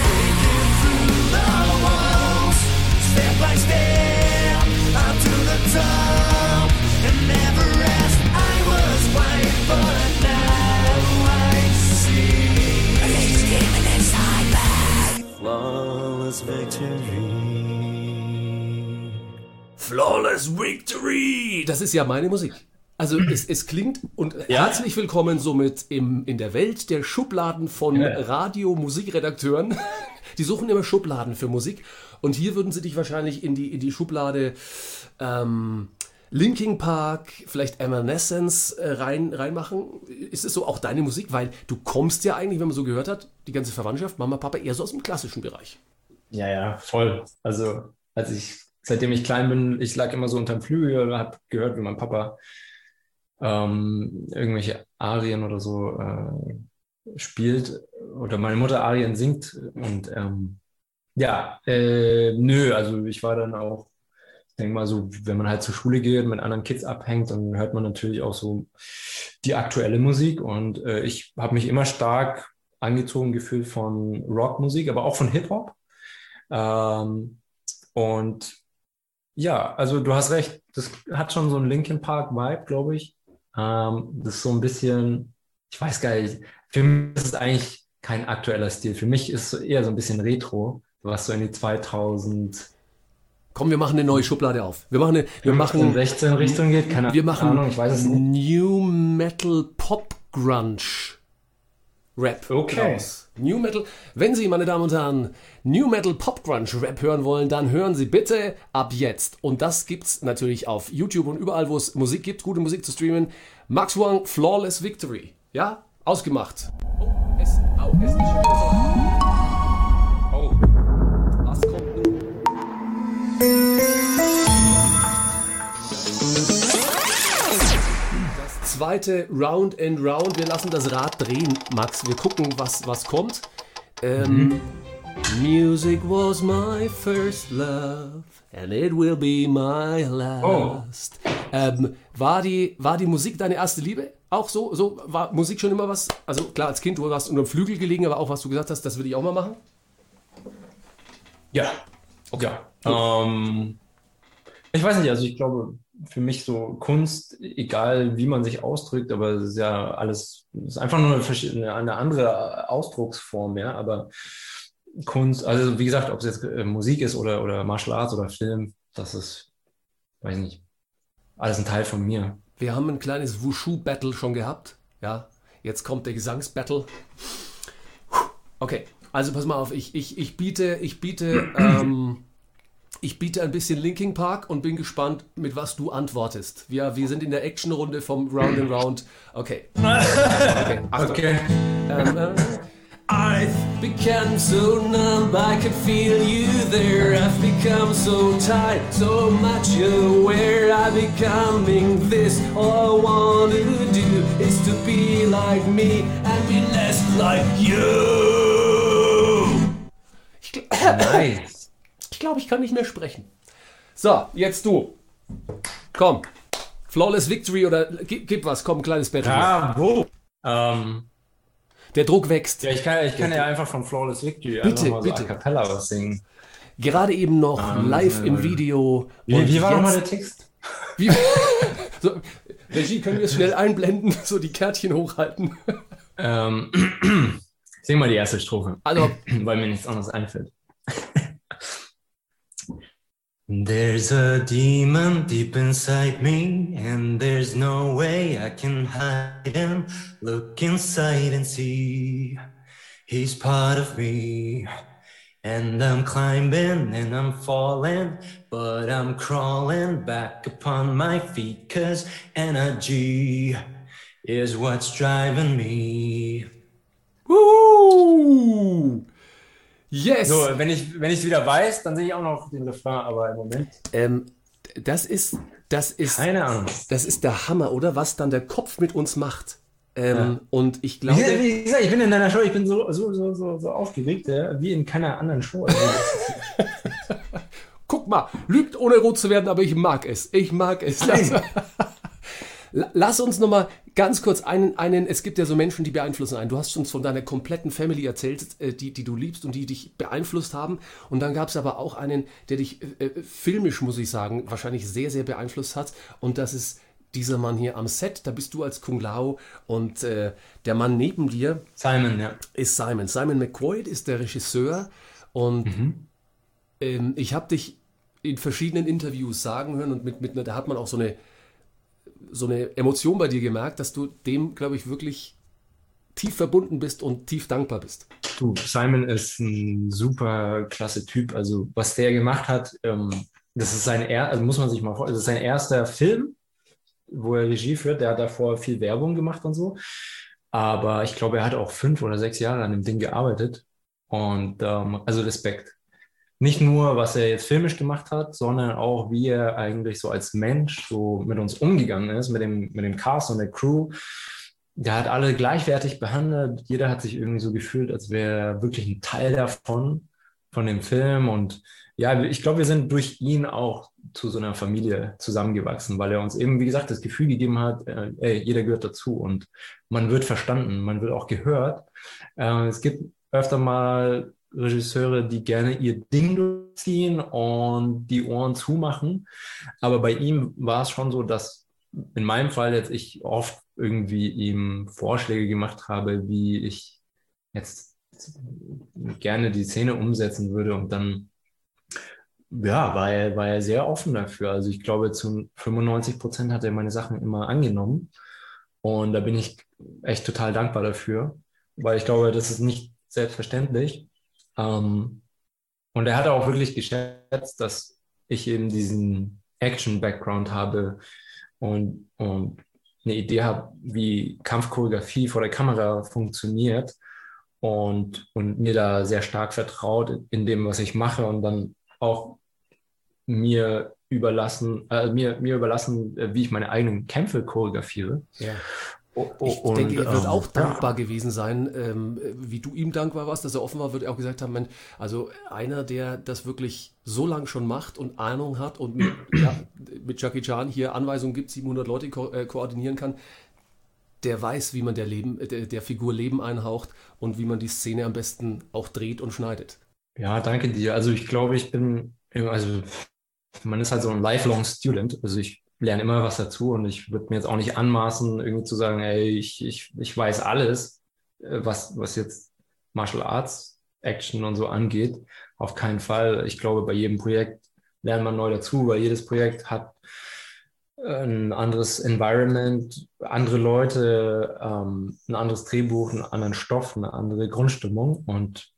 Step by step, up to the top. Flawless Victory! Das ist ja meine Musik. Also es, es klingt und herzlich willkommen somit im, in der Welt der Schubladen von Ja. Radio-Musikredakteuren. Die suchen immer Schubladen für Musik und hier würden sie dich wahrscheinlich in die, in die Schublade ähm, Linkin Park, vielleicht Evanescence äh, rein, reinmachen. Ist es so auch deine Musik? Weil du kommst ja eigentlich, wenn man so gehört hat, die ganze Verwandtschaft, Mama, Papa, eher so aus dem klassischen Bereich. Ja, ja, voll. Also, als ich, seitdem ich klein bin, ich lag immer so unterm Flügel und habe gehört, wie mein Papa ähm, irgendwelche Arien oder so äh, spielt oder meine Mutter Arien singt und ähm, ja, äh, nö, also ich war dann auch, ich denke mal so, wenn man halt zur Schule geht, mit anderen Kids abhängt, dann hört man natürlich auch so die aktuelle Musik und äh, ich habe mich immer stark angezogen gefühlt von Rockmusik, aber auch von Hip-Hop. Ähm, und ja, also du hast recht, das hat schon so einen Linkin Park Vibe, glaube ich. Ähm, das ist so ein bisschen, ich weiß gar nicht, für mich ist es eigentlich kein aktueller Stil. Für mich ist es eher so ein bisschen Retro, was so in die 2000 Komm, wir machen eine neue Schublade auf. Wir machen eine, wir 15, machen 16 Richtung geht, keine Wir machen Ahnung, ich weiß es nicht. New Metal Pop Grunge Rap Okay. raus. New Metal. Wenn Sie, meine Damen und Herren, New Metal Pop Grunge Rap hören wollen, dann hören Sie bitte ab jetzt. Und das gibt's natürlich auf YouTube und überall, wo es Musik gibt, gute Musik zu streamen. Max Wang, Flawless Victory. Ja? Ausgemacht. Oh, es, oh, es ist schon wieder so. Oh. Was kommt nun? Zweite Round and Round. Wir lassen das Rad drehen, Max. Wir gucken, was, was kommt. Ähm, Music was my first love and it will be my last. Ähm, war, die, war die Musik deine erste Liebe? Auch so? So war Musik schon immer was? Also klar, als Kind, du warst unter dem Flügel gelegen, aber auch was du gesagt hast, das würde ich auch mal machen. Ja. Ja. Ähm, ich weiß nicht, also ich glaube, für mich so Kunst, egal wie man sich ausdrückt, aber es ist ja alles, es ist einfach nur eine, eine andere Ausdrucksform, ja, aber Kunst, also wie gesagt, ob es jetzt äh, Musik ist oder, oder Martial Arts oder Film, das ist, weiß nicht, alles ein Teil von mir. Wir haben ein kleines Wushu-Battle schon gehabt. Ja, jetzt kommt der Gesangsbattle. Okay, also pass mal auf, ich, ich, ich biete, ich biete, ähm, ich biete ein bisschen Linking Park und bin gespannt, mit was du antwortest. Wir, wir sind in der Actionrunde vom Round and Round. Okay. Okay, Achtung. Okay. Um, uh, I've become so numb, I can feel you there. I've become so tired, so much aware. I'm becoming this. All I want to do is to be like me and be less like you. Nice. Ich glaube, ich kann nicht mehr sprechen. So, jetzt du. Komm. Flawless Victory oder gib, gib was, komm, ein kleines Battle. Bravo. Ähm, Der Druck wächst. Ja, ich kann, ich kann ja einfach von Flawless Victory Bitte, einfach mal so bitte. a cappella was singen. Gerade eben noch Ah, live im ist- Video. Wie, Und wie war nochmal der Text? Wie, so, Regie, können wir es schnell einblenden, so die Kärtchen hochhalten? Ähm, sing mal die erste Strophe. Also, weil mir nichts anderes einfällt. There's a demon deep inside me, and there's no way I can hide him. Look inside and see he's part of me. And I'm climbing and I'm falling, but I'm crawling back upon my feet, cause energy is what's driving me. uh, yes! So, wenn ich wenn ich wieder weiß, dann sehe ich auch noch den Refrain, aber im Moment Ähm, das ist, das ist, keine Ahnung. das ist der Hammer, oder? Was dann der Kopf mit uns macht. Ähm, Und ich Wie, glaube, wie gesagt, ich bin in deiner Show, ich bin so so so so, so aufgeregt, ja, wie in keiner anderen Show. Also, guck mal, lügt ohne rot zu werden, aber ich mag es. Ich mag es. Lass, Lass uns noch mal ganz kurz einen, einen, es gibt ja so Menschen, die beeinflussen einen. Du hast uns von deiner kompletten Family erzählt, äh, die, die du liebst und die dich beeinflusst haben. Und dann gab es aber auch einen, der dich äh, äh, filmisch, muss ich sagen, wahrscheinlich sehr, sehr beeinflusst hat. Und das ist dieser Mann hier am Set. Da bist du als Kung Lao und äh, der Mann neben dir Simon, ja. ist Simon. Simon McQuaid ist der Regisseur und ähm, ich habe dich in verschiedenen Interviews sagen hören und mit, mit da hat man auch so eine, so eine Emotion bei dir gemerkt, dass du dem, glaube ich, wirklich tief verbunden bist und tief dankbar bist. Du, Simon ist ein super klasse Typ. Also, was der gemacht hat, ähm, das ist sein er also muss man sich mal vorstellen, das ist sein erster Film, wo er Regie führt. Der hat davor viel Werbung gemacht und so. Aber ich glaube, er hat auch fünf oder sechs Jahre an dem Ding gearbeitet. Und ähm, also Respekt. Nicht nur, was er jetzt filmisch gemacht hat, sondern auch, wie er eigentlich so als Mensch so mit uns umgegangen ist, mit dem, mit dem Cast und der Crew. Der hat alle gleichwertig behandelt. Jeder hat sich irgendwie so gefühlt, als wäre er wirklich ein Teil davon, von dem Film. Und ja, ich glaube, wir sind durch ihn auch zu so einer Familie zusammengewachsen, weil er uns eben, wie gesagt, das Gefühl gegeben hat, äh, ey, jeder gehört dazu und man wird verstanden, man wird auch gehört. Äh, es gibt öfter mal Regisseure, die gerne ihr Ding durchziehen und die Ohren zumachen. Aber bei ihm war es schon so, dass in meinem Fall jetzt ich oft irgendwie ihm Vorschläge gemacht habe, wie ich jetzt gerne die Szene umsetzen würde und dann ja, war er, war er sehr offen dafür. Also ich glaube, zu 95 Prozent hat er meine Sachen immer angenommen. Und da bin ich echt total dankbar dafür, weil ich glaube, das ist nicht selbstverständlich. Ähm, und er hat auch wirklich geschätzt, dass ich eben diesen Action-Background habe und, und eine Idee habe, wie Kampfchoreografie vor der Kamera funktioniert und, und mir da sehr stark vertraut in dem, was ich mache und dann auch mir überlassen, äh, mir, mir überlassen, äh, wie ich meine eigenen Kämpfe choreografiere. Ja. Oh, oh, Ich und, denke, er wird ähm, auch ja. dankbar gewesen sein, ähm, wie du ihm dankbar warst, dass er offen war, wird er auch gesagt haben, Mensch, also einer, der das wirklich so lang schon macht und Ahnung hat und mit, ja, mit Jackie Chan hier Anweisungen gibt, 700 Leute ko äh, koordinieren kann, der weiß, wie man der, Leben, äh, der, der Figur Leben einhaucht und wie man die Szene am besten auch dreht und schneidet. Ja, danke dir. Also ich glaube, ich bin, also man ist halt so ein lifelong student. Also ich lerne immer was dazu und ich würde mir jetzt auch nicht anmaßen, irgendwie zu sagen, ey, ich, ich, ich weiß alles, äh, was, was jetzt Martial Arts, Action und so angeht. Auf keinen Fall. Ich glaube, bei jedem Projekt lernt man neu dazu, weil jedes Projekt hat ein anderes Environment, andere Leute, ähm, ein anderes Drehbuch, einen anderen Stoff, eine andere Grundstimmung und,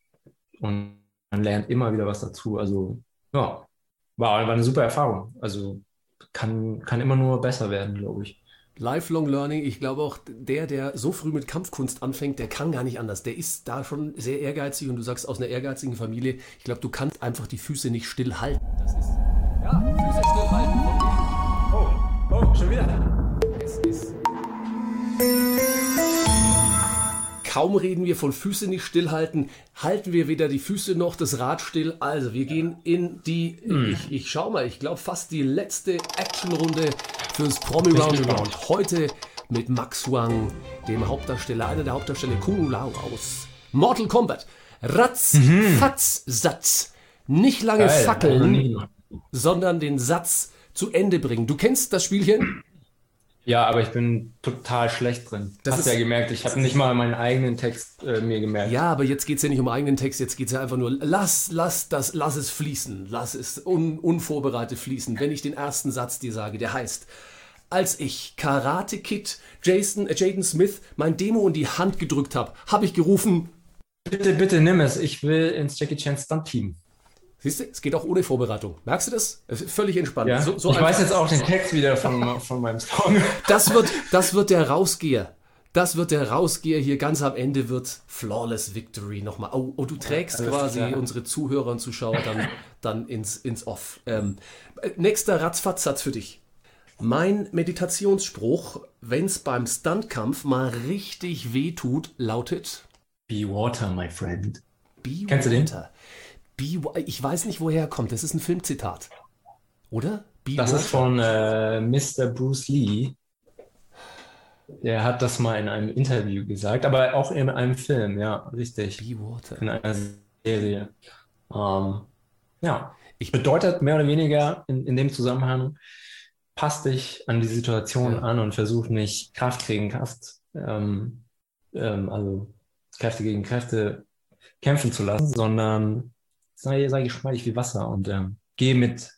und man lernt immer wieder was dazu. Also ja, war, war eine super Erfahrung. Also kann, kann immer nur besser werden, glaube ich. Lifelong Learning, ich glaube auch, der, der so früh mit Kampfkunst anfängt, der kann gar nicht anders. Der ist da schon sehr ehrgeizig und du sagst aus einer ehrgeizigen Familie, ich glaube, du kannst einfach die Füße nicht stillhalten. Das ist, ja, Füße stillhalten. Oh, oh, schon wieder. Es ist. Kaum reden wir von Füße nicht stillhalten, halten wir weder die Füße noch das Rad still. Also, wir gehen in die, ich, ich schau mal, ich glaube fast die letzte Actionrunde fürs Promi bin Round gespannt. Round. Heute mit Max Wang, dem Hauptdarsteller, einer der Hauptdarsteller Kung Lao aus Mortal Kombat. Ratz, Fatz, Satz. Nicht lange Geil, fackeln, sondern den Satz zu Ende bringen. Du kennst das Spielchen? Ja, aber ich bin total schlecht drin. Das Hast ist- ja gemerkt, ich habe nicht mal meinen eigenen Text äh, mir gemerkt. Ja, aber jetzt geht's ja nicht um eigenen Text, jetzt geht's ja einfach nur, lass, lass das, lass es fließen, lass es un, unvorbereitet fließen. Wenn ich den ersten Satz dir sage, der heißt, als ich Karate Kid Jason, äh, Jaden Smith mein Demo in die Hand gedrückt habe, habe ich gerufen, Bitte, bitte nimm es. Ich will ins Jackie Chan Stunt Team. Siehst du, es geht auch ohne Vorbereitung. Merkst du das? Es ist Völlig entspannt. Ja? So, so ich weiß jetzt auch den Text wieder von, von meinem Song. Das wird, das wird der Rausgeher. Das wird der Rausgeher hier ganz am Ende wird Flawless Victory nochmal. Oh, oh, du trägst Alles quasi klar. unsere Zuhörer und Zuschauer dann, dann ins, ins Off. Ähm, äh, nächster Ratzfatz-Satz für dich. Mein Meditationsspruch, wenn's beim Stuntkampf mal richtig weh tut, lautet Be water, my friend. Be Kennst du den? Ich weiß nicht, woher er kommt. Das ist ein Filmzitat. Oder? Be Das ist von äh, Mr. Bruce Lee. Der hat das mal in einem Interview gesagt, aber auch in einem Film, ja, richtig. Be water. In einer Serie. Ähm, ja, Ich- bedeutet mehr oder weniger in, in dem Zusammenhang, passt dich an die Situation Ja. an und versuch nicht Kraft gegen Kraft, ähm, ähm, also Kräfte gegen Kräfte kämpfen zu lassen, sondern sei, sei geschmeidig wie Wasser und ähm, geh mit,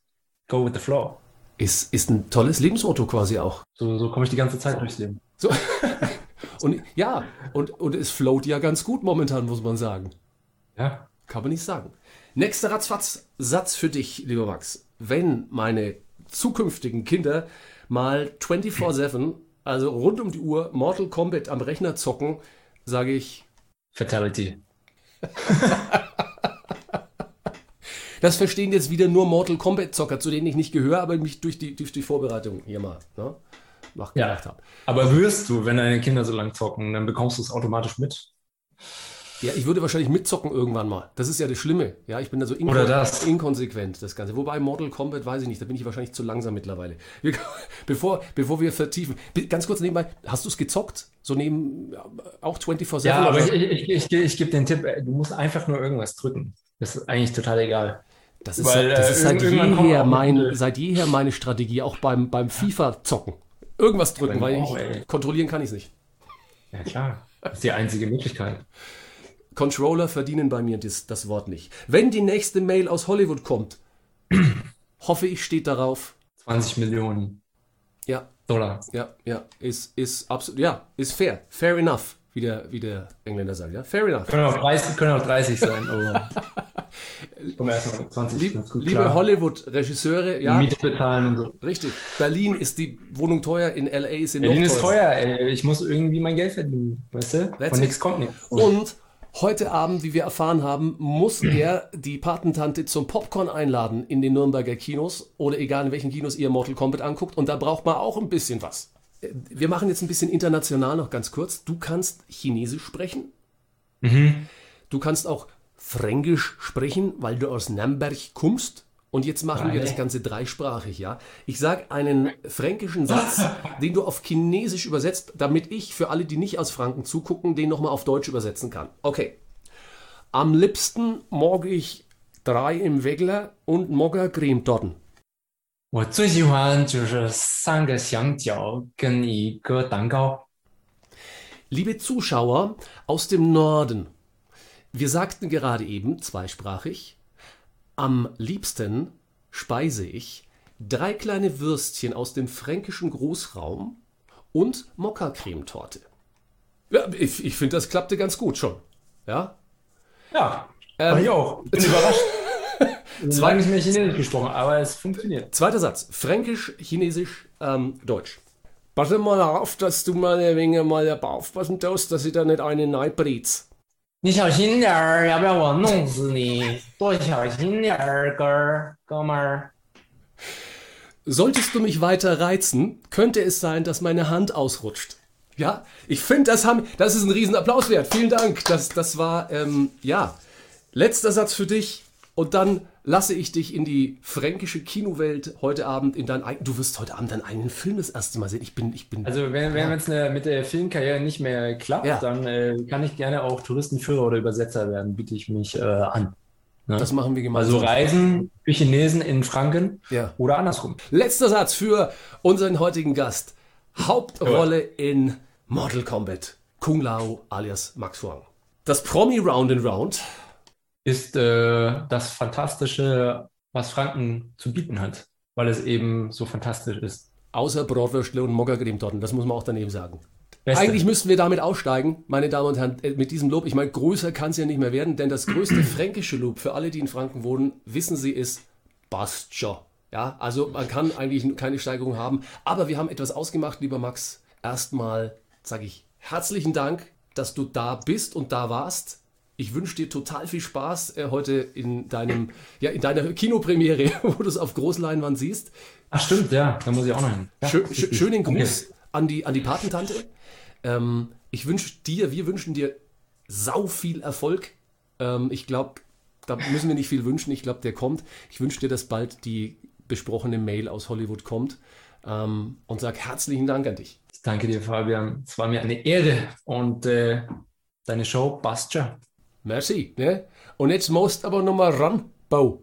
go with the flow. Ist, ist ein tolles Lebensmotto quasi auch. So, so komme ich die ganze Zeit durchs Leben. So. und ja, und, und es float ja ganz gut momentan, muss man sagen. Ja. Kann man nicht sagen. Nächster Ratzfatz-Satz für dich, lieber Max. Wenn meine zukünftigen Kinder mal 24-7, also rund um die Uhr, Mortal Kombat am Rechner zocken, sage ich, Fatality. das verstehen jetzt wieder nur Mortal Kombat-Zocker, zu denen ich nicht gehöre, aber mich durch die, durch die Vorbereitung hier mal ne, nachgedacht habe. Aber wirst du, wenn deine Kinder so lang zocken, dann bekommst du es automatisch mit. Ja, ich würde wahrscheinlich mitzocken irgendwann mal. Das ist ja das Schlimme. Ja, ich bin da so inko das. inkonsequent, das Ganze. Wobei Mortal Kombat weiß ich nicht, da bin ich wahrscheinlich zu langsam mittlerweile. Wir, bevor, bevor wir vertiefen, ganz kurz nebenbei, hast du es gezockt? So neben, ja, auch 24-7? Ja, aber ich, ich, ich, ich gebe den Tipp, äh, du musst einfach nur irgendwas drücken. Das ist eigentlich total egal. Das ist, weil, das äh, ist seit, jeher mein, seit jeher meine Strategie, auch beim, beim FIFA-Zocken. Irgendwas drücken, weil auch, ich, kontrollieren kann ich es nicht. Ja, klar. Das ist die einzige Möglichkeit. Controller verdienen bei mir das, das Wort nicht. Wenn die nächste Mail aus Hollywood kommt, hoffe ich, steht darauf. 20 Millionen Ja, Dollar. Ja, ja, ist, ist absolut, ja, ist fair. Fair enough, wie der, wie der Engländer sagt, ja. Fair enough. Können auch 30, können auch 30 sein, aber ich komme erstmal mit 20 Lieb, ganz gut liebe. Hollywood-Regisseure, ja, Miete bezahlen und so. richtig. Berlin ist die Wohnung teuer, in LA ist sie Berlin ist teuer, ey. Ich muss irgendwie mein Geld verdienen, weißt du? That's Von nichts kommt nichts. Und heute Abend, wie wir erfahren haben, muss er die Patentante zum Popcorn einladen in den Nürnberger Kinos oder egal in welchen Kinos ihr Mortal Kombat anguckt. Und da braucht man auch ein bisschen was. Wir machen jetzt ein bisschen international noch ganz kurz. Du kannst Chinesisch sprechen. Du kannst auch Fränkisch sprechen, weil du aus Nürnberg kommst. Und jetzt machen wir Geil. das Ganze dreisprachig, ja. Ich sage einen fränkischen Satz, den du auf Chinesisch übersetzt, damit ich für alle, die nicht aus Franken zugucken, den nochmal auf Deutsch übersetzen kann. Okay. Am liebsten mag ich drei im Wegler und Mogger Cremetorten. 我最喜欢就是三个香蕉跟一个蛋糕。 Liebe Zuschauer aus dem Norden, wir sagten gerade eben zweisprachig, am liebsten speise ich drei kleine Würstchen aus dem fränkischen Großraum und Mokka-Cremetorte. Ja, ich, ich finde, das klappte ganz gut schon. Ja? Ja, Ähm, ich auch. Bin überrascht. Zwar nicht mehr Chinesisch gesprochen, aber es funktioniert. Zweiter Satz. Fränkisch, Chinesisch, ähm, Deutsch. Pass mal auf, dass du mal ein wenig mal aufpassen tust, dass ich da nicht einen reinbret's. 你小心点儿，要不然我弄死你！多小心点儿，哥儿哥们儿。 Solltest du mich weiter reizen, könnte es sein, dass meine Hand ausrutscht. Ja, ich finde, das, haben, das ist ein Riesenapplaus wert. Vielen Dank. Das, das war, ähm, ja, letzter Satz für dich und dann lasse ich dich in die fränkische Kinowelt heute Abend in dein du wirst heute Abend deinen eigenen Film das erste Mal sehen. Ich bin, ich bin. Also wenn, wenn es mit der Filmkarriere nicht mehr klappt, Ja. dann äh, kann ich gerne auch Touristenführer oder Übersetzer werden, biete ich mich äh, an. Ne? das machen wir Also gemeinsam. Reisen für Chinesen in Franken Ja. oder andersrum. Letzter Satz für unseren heutigen Gast. Hauptrolle in Mortal Kombat. Kung Lao alias Max Huang. Das Promi Round and Round. Ist äh, das Fantastische, was Franken zu bieten hat, weil es eben so fantastisch ist. Außer Bratwürstle und Mokka-Cremetorten. Das muss man auch daneben sagen. Beste. Eigentlich müssten wir damit aussteigen, meine Damen und Herren, äh, mit diesem Lob. Ich meine, größer kann es ja nicht mehr werden, denn das größte fränkische Lob für alle, die in Franken wohnen, wissen Sie, ist Bastja. Ja, also man kann eigentlich keine Steigerung haben. Aber wir haben etwas ausgemacht, lieber Max. Erstmal sage ich herzlichen Dank, dass du da bist und da warst. Ich wünsche dir total viel Spaß äh, heute in deinem, ja, in deiner Kinopremiere, wo du es auf Großleinwand siehst. Ach stimmt, ja, da muss ich auch noch hin. Ja, Schö schö richtig. schönen Okay. Gruß an die, an die Patentante. Ähm, ich wünsche dir, wir wünschen dir sau viel Erfolg. Ähm, ich glaube, da müssen wir nicht viel wünschen. Ich glaube, der kommt. Ich wünsche dir, dass bald die besprochene Mail aus Hollywood kommt. Ähm, und sag herzlichen Dank an dich. Danke dir, Fabian. Es war mir eine Ehre und äh, deine Show passt schon. Merci. Ne? Und jetzt musst aber noch mal ran, Bo.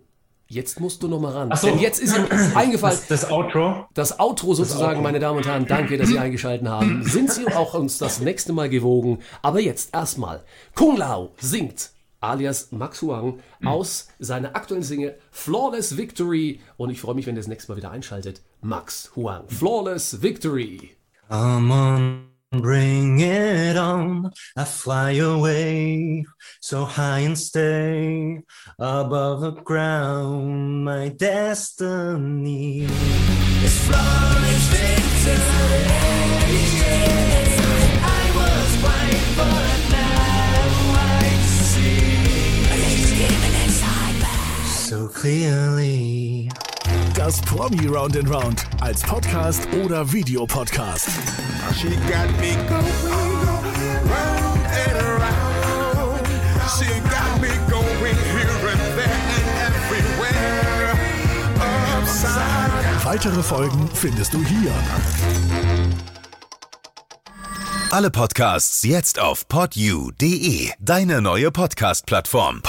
Jetzt musst du noch mal ran. Ach so. Denn jetzt ist ihm eingefallen, Das, das Outro. Das Outro sozusagen, Outro. meine Damen und Herren, danke, dass Sie eingeschaltet haben. Sind Sie auch uns das nächste Mal gewogen? Aber jetzt erstmal, Kung Lao singt alias Max Huang aus seiner aktuellen Single Flawless Victory. Und ich freue mich, wenn ihr das nächste Mal wieder einschaltet. Max Huang, Flawless Victory. Come on, bring it on. I fly away so high and stay above the ground. My destiny is flawless victory. I was but so clearly. Das Promi Round and Round als Podcast oder Videopodcast. She got me going round and around. She got me going here and there and everywhere. Upside. Weitere Folgen findest du hier. Alle Podcasts jetzt auf podyou.de, deine neue Podcast-Plattform.